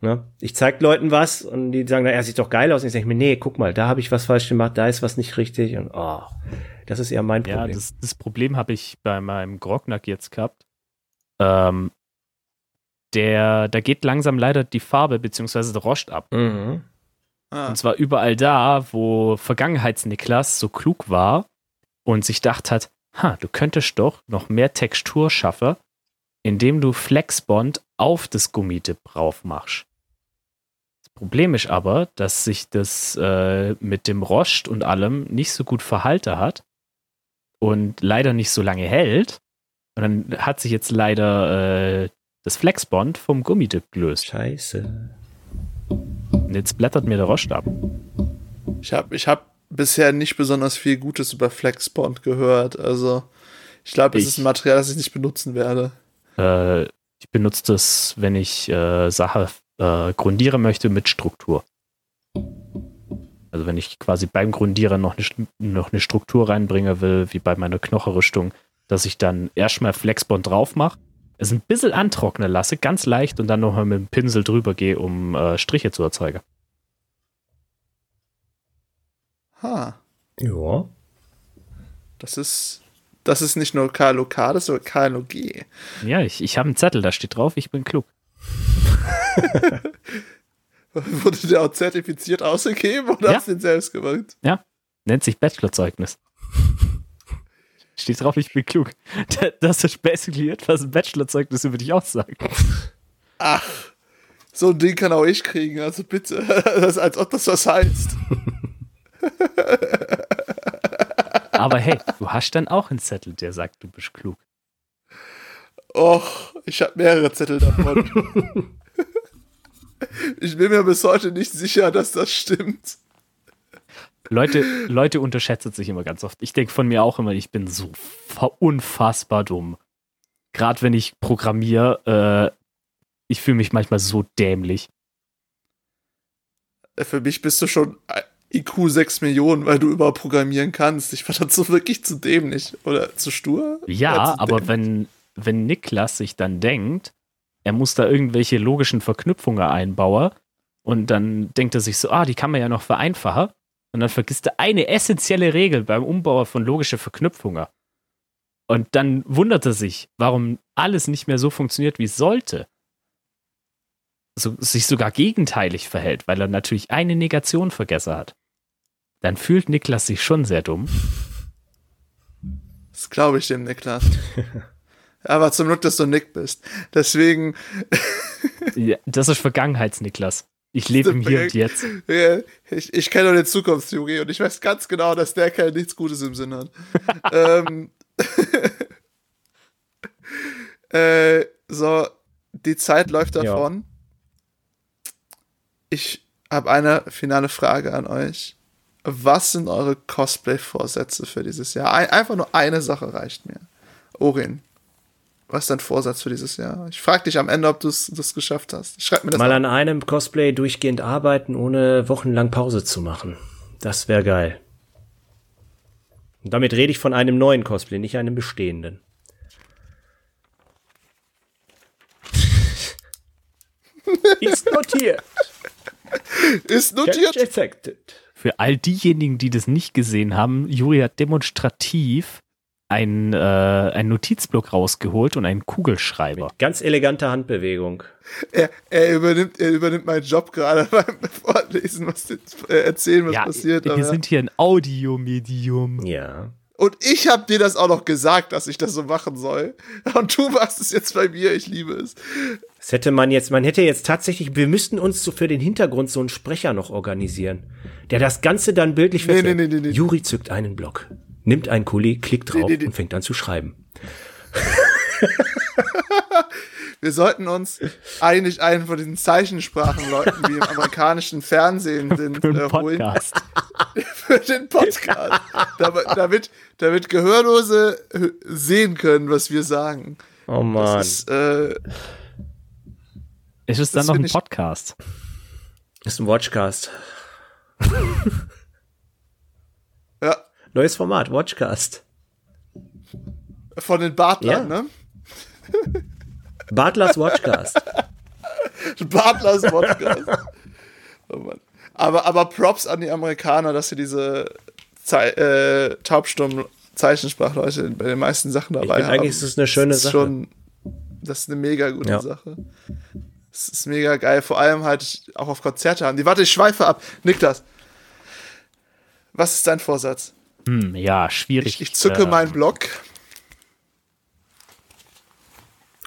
Ne? Ich zeig Leuten was und die sagen, na, er sieht doch geil aus. Und ich sage mir, nee, guck mal, da habe ich was falsch gemacht, da ist was nicht richtig. Und oh, das ist eher mein ja, Problem. das, das Problem habe ich bei meinem Grognack jetzt gehabt. Ähm, der, da geht langsam leider die Farbe beziehungsweise der Rost ab. mhm. Ah, Und zwar überall da, wo Vergangenheits-Niklas so klug war und sich gedacht hat, ha, du könntest doch noch mehr Textur schaffen, indem du Flexbond auf das Gummidip drauf machst. Das Problem ist aber, dass sich das äh, mit dem Rost und allem nicht so gut verhalten hat und leider nicht so lange hält. Und dann hat sich jetzt leider äh, das Flexbond vom Gummidip gelöst. Scheiße. Und jetzt blättert mir der Rost ab. ich habe ich hab bisher nicht besonders viel Gutes über Flexbond gehört. Also, ich glaube, es ist ein Material, das ich nicht benutzen werde. Äh, ich benutze das, wenn ich äh, Sache äh, grundieren möchte mit Struktur. Also wenn ich quasi beim Grundieren noch eine, noch eine Struktur reinbringen will, wie bei meiner Knochenrüstung, dass ich dann erstmal Flexbond drauf mache, es ein bisschen antrocknen lasse, ganz leicht und dann nochmal mit dem Pinsel drüber gehe, um äh, Striche zu erzeugen. Ha, Ja. das ist, das ist nicht nur KLOK, das ist KLOG. Ja, ich, ich habe einen Zettel, da steht drauf, ich bin klug. Wurde der auch zertifiziert ausgegeben oder Ja. hast du den selbst gemacht? Nennt sich Bachelorzeugnis. Steht drauf, ich bin klug. Das ist basically etwas ein Bachelorzeugnis über dich aussagt. Ach, so ein Ding kann auch ich kriegen, also bitte. Das ist, als ob das was heißt. Aber hey, du hast dann auch einen Zettel, der sagt, du bist klug. Och, ich habe mehrere Zettel davon. ich bin mir bis heute nicht sicher, dass das stimmt. Leute, Leute unterschätzen sich immer ganz oft. Ich denke von mir auch immer, ich bin so fa- unfassbar dumm. Gerade wenn ich programmiere, äh, ich fühle mich manchmal so dämlich. Für mich bist du schon IQ 6 Millionen, weil du überhaupt programmieren kannst. Ich war dazu wirklich zu dämlich oder zu stur. Ja, zu aber dämlich. wenn, wenn Niklas sich dann denkt, er muss da irgendwelche logischen Verknüpfungen einbauen und dann denkt er sich so, ah, die kann man ja noch vereinfachen. Und dann vergisst er eine essentielle Regel beim Umbau von logischen Verknüpfungen. Und dann wundert er sich, warum alles nicht mehr so funktioniert, wie es sollte. So, sich sogar gegenteilig verhält, weil er natürlich eine Negation vergessen hat. Dann fühlt Niklas sich schon sehr dumm. Das glaube ich dem, Niklas. aber zum Glück, dass du Nick bist. Deswegen, Ja, das ist Vergangenheits-Niklas. Ich lebe im Hier und Jetzt. ja, ich, ich kenne eine Zukunftstheorie und ich weiß ganz genau, dass der Kerl nichts Gutes im Sinn hat. ähm, äh, so, die Zeit läuft Ja. davon. Ich habe eine finale Frage an euch. Was sind eure Cosplay-Vorsätze für dieses Jahr? Ein, einfach nur eine Sache reicht mir. Orin, was ist dein Vorsatz für dieses Jahr? Ich frage dich am Ende, ob du es geschafft hast. Schreib mir das Mal an einem Cosplay durchgehend arbeiten, ohne wochenlang Pause zu machen. Das wäre geil. Und damit rede ich von einem neuen Cosplay, nicht einem bestehenden. Ist notiert. Ist notiert. Für all diejenigen, die das nicht gesehen haben, Juri hat demonstrativ einen, äh, einen Notizblock rausgeholt und einen Kugelschreiber. Ganz elegante Handbewegung. Er, er, übernimmt, er übernimmt meinen Job gerade beim Vorlesen, was äh, erzählen, was ja, passiert. wir aber- sind hier ein Audiomedium. Ja. Und ich habe dir das auch noch gesagt, dass ich das so machen soll. Und du machst es jetzt bei mir. Ich liebe es. Das hätte man jetzt, man hätte jetzt tatsächlich, wir müssten uns so für den Hintergrund so einen Sprecher noch organisieren, der das Ganze dann bildlich Nee, nee, nee, nee, nee. Juri zückt einen Block, nimmt einen Kuli, klickt drauf und fängt an zu schreiben. Wir sollten uns eigentlich einen von diesen Zeichensprachenleuten, wie im amerikanischen Fernsehen sind, Für äh, holen. Podcast. Für den Podcast. damit, damit, damit Gehörlose sehen können, was wir sagen. Oh Mann. Das ist, äh, Ist es dann noch ein Podcast? ist ein Watchcast. Neues Format, Watchcast. von den Bartlern, Ja. ne? Bartlers Watchcast. Bartlers Podcast. oh Mann. Aber, aber Props an die Amerikaner, dass sie diese Zei äh, taubstummen Zeichensprachleute bei den meisten Sachen dabei finde, haben. eigentlich ist es eine schöne ist Sache. Schon, das ist eine mega gute Ja. Sache. Es ist mega geil. Vor allem halt auch auf Konzerte haben. Die warte, ich schweife ab. Niklas, was ist dein Vorsatz? Hm, ja, schwierig. Ich, ich zücke Äh, meinen Block.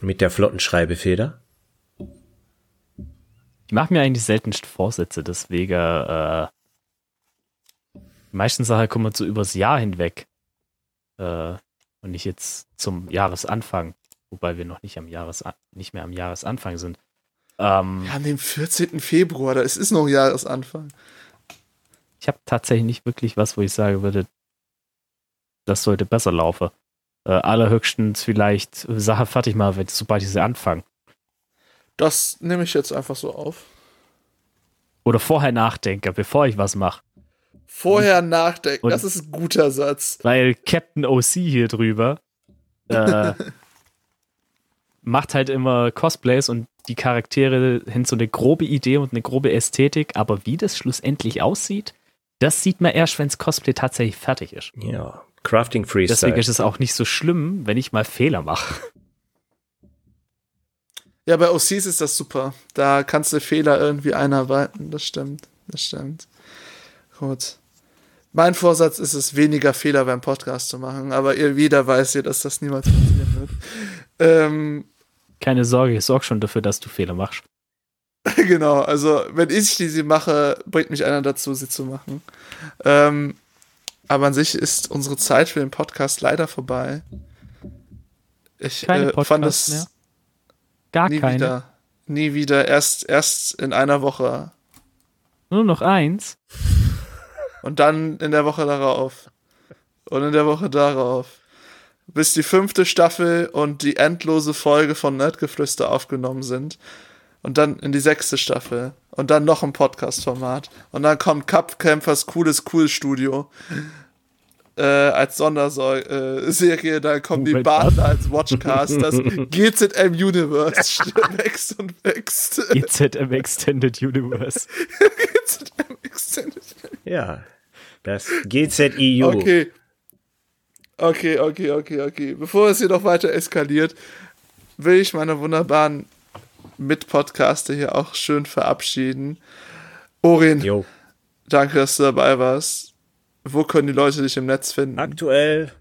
Mit der flotten Schreibefeder. Ich mache mir eigentlich seltenst Vorsätze, deswegen äh, die meisten Sachen kommen so übers Jahr hinweg. Äh, und nicht jetzt zum Jahresanfang, wobei wir noch nicht am Jahresan nicht mehr am Jahresanfang sind. Ähm, Wir haben den 14. Februar, da es ist noch Jahresanfang. Ich habe tatsächlich nicht wirklich was, wo ich sagen würde, das sollte besser laufen. Äh, allerhöchstens vielleicht Sache fertig machen, wenn, sobald ich sie anfange. Das nehme ich jetzt einfach so auf. Oder vorher nachdenke, bevor ich was mache. Vorher nachdenken, und- das ist ein guter Satz. Weil Captain OC hier drüber äh, macht halt immer Cosplays und die Charaktere haben so eine grobe Idee und eine grobe Ästhetik, aber wie das schlussendlich aussieht, das sieht man erst, wenn das Cosplay tatsächlich fertig ist. Ja. Crafting Freestyle. Deswegen ist es auch nicht so schlimm, wenn ich mal Fehler mache. Ja, bei OCs ist das super. Da kannst du Fehler irgendwie einarbeiten. Das stimmt. Das stimmt. Gut. Mein Vorsatz ist es, weniger Fehler beim Podcast zu machen, aber ihr jeder weiß ja, dass das niemals passieren wird. Ähm, Keine Sorge, ich sorge schon dafür, dass du Fehler machst. genau, also wenn ich die sie mache, bringt mich einer dazu, sie zu machen. Ähm, aber an sich ist unsere Zeit für den Podcast leider vorbei. Ich Keine äh, fand es mehr? Gar nie keine. wieder. Nie wieder. Erst, erst in einer Woche. Nur noch eins. Und dann in der Woche darauf. Und in der Woche darauf. Bis die fünfte Staffel und die endlose Folge von Nerdgeflüster aufgenommen sind. Und dann in die sechste Staffel. Und dann noch ein Podcast-Format. Und dann kommt Cupcampers cooles Cool Studio. Äh, als Sonderserie. Dann kommen die Moment, Badler als Watchcast. Das GZM Universe wächst und wächst. EZM E Extended Universe. GZM Extended Ja. Das GZIU. Okay. Okay, okay, okay, okay. Bevor es hier noch weiter eskaliert, will ich meine wunderbaren Mitpodcaster hier auch schön verabschieden. Orin, Jo. danke, dass du dabei warst. Wo können die Leute dich im Netz finden? Aktuell,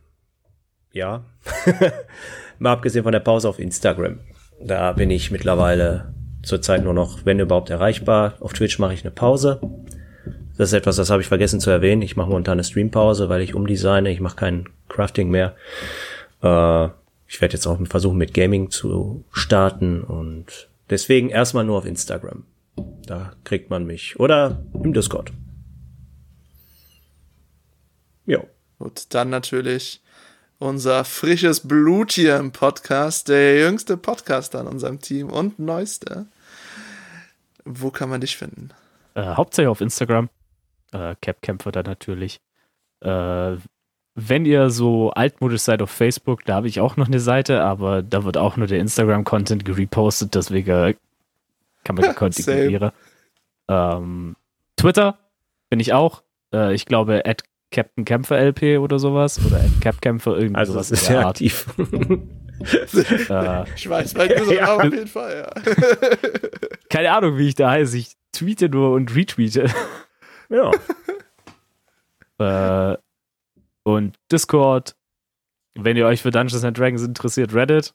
ja. Mal abgesehen von der Pause auf Instagram. Da bin ich mittlerweile zurzeit nur noch, wenn überhaupt, erreichbar. Auf Twitch mache ich eine Pause. Das ist etwas, das habe ich vergessen zu erwähnen. Ich mache momentan eine Streampause, weil ich umdesigne. Ich mache kein Crafting mehr. Äh, ich werde jetzt auch versuchen, mit Gaming zu starten und deswegen erstmal nur auf Instagram. Da kriegt man mich. Oder im Discord. Jo. Und dann natürlich unser frisches Blut hier im Podcast, der jüngste Podcaster in unserem Team und neueste. Wo kann man dich finden? Äh, hauptsächlich auf Instagram. Äh, Capkämpfer da natürlich. Äh, wenn ihr so altmodisch seid auf Facebook, da habe ich auch noch eine Seite, aber da wird auch nur der Instagram-Content gerepostet, deswegen kann man den Content ignorieren. Ähm, Twitter bin ich auch. Äh, ich glaube, at Captain Kämpfer LP oder sowas. Oder at Capkämpfer, irgendwas Also in ist der sehr Art. aktiv. Äh, Ich weiß, bei dir Ja. auf jeden Fall, ja. keine Ahnung, wie ich da heiße. Ich tweete nur und retweete. ja. Äh, und Discord. Wenn ihr euch für Dungeons and Dragons interessiert, Reddit.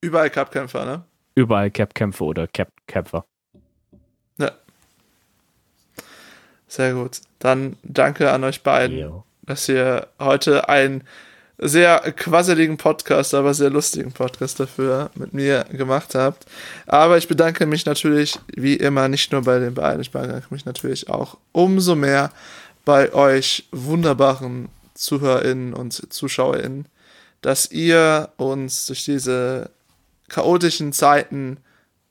Überall Cup-Kämpfer, ne? Überall Cap-Kämpfe oder Cap-Kämpfer. Ja. Sehr gut. Dann danke an euch beiden, Jo. dass ihr heute einen sehr quasseligen Podcast, aber sehr lustigen Podcast dafür mit mir gemacht habt. Aber ich bedanke mich natürlich wie immer nicht nur bei den beiden, ich bedanke mich natürlich auch umso mehr bei euch wunderbaren ZuhörerInnen und ZuschauerInnen, dass ihr uns durch diese chaotischen Zeiten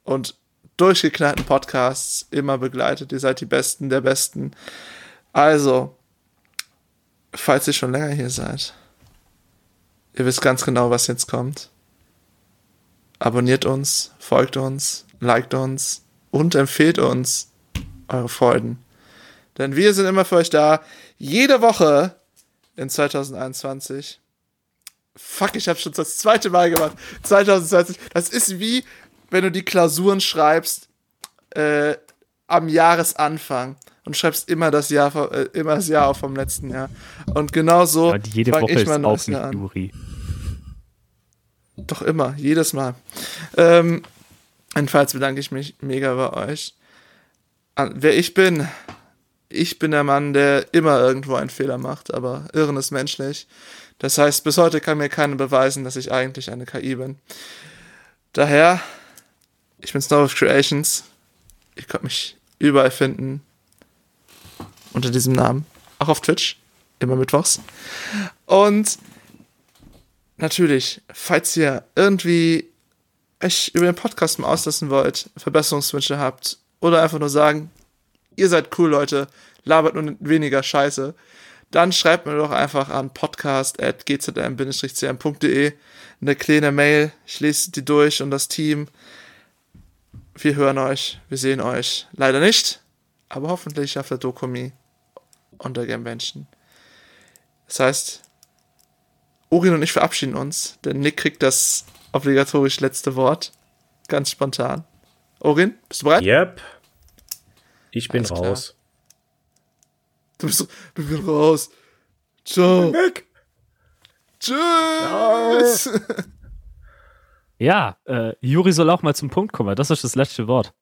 und durchgeknallten Podcasts immer begleitet. Ihr seid die Besten der Besten. Also, falls ihr schon länger hier seid, ihr wisst ganz genau, was jetzt kommt. Abonniert uns, folgt uns, liked uns und empfehlt uns eure Freunden. Denn wir sind immer für euch da. Jede Woche in 2021. Fuck, ich habe schon das zweite Mal gemacht. 2020. Das ist wie, wenn du die Klausuren schreibst äh, am Jahresanfang und schreibst immer das Jahr, äh, immer das Jahr auf vom letzten Jahr. Und genau so Aber jede Woche ich ist mein auch neues nicht an. Juri. Doch immer, jedes Mal. Ähm, jedenfalls bedanke ich mich mega bei euch. An, wer ich bin, ich bin der Mann, der immer irgendwo einen Fehler macht, aber Irren ist menschlich. Das heißt, bis heute kann mir keiner beweisen, dass ich eigentlich eine KI bin. Daher, ich bin Snow of Creations. Ihr könnt mich überall finden. Unter diesem Namen. Auch auf Twitch. Immer mittwochs. Und natürlich, falls ihr irgendwie euch über den Podcast mal auslassen wollt, Verbesserungswünsche habt oder einfach nur sagen, ihr seid cool, Leute, labert nur weniger Scheiße, dann schreibt mir doch einfach an podcast.gzm-cm.de eine kleine Mail. Ich lese die durch und das Team. Wir hören euch, wir sehen euch. Leider nicht, aber hoffentlich auf der Dokumi und der Gamevention. Das heißt, Orin und ich verabschieden uns, denn Nick kriegt das obligatorisch letzte Wort. Ganz spontan. Orin, bist du bereit? Yep. Ich bin Alles klar. raus. Du bist, du bist raus. Ciao. Weg. Tschüss. Ja, äh, Juri soll auch mal zum Punkt kommen. Das ist das letzte Wort.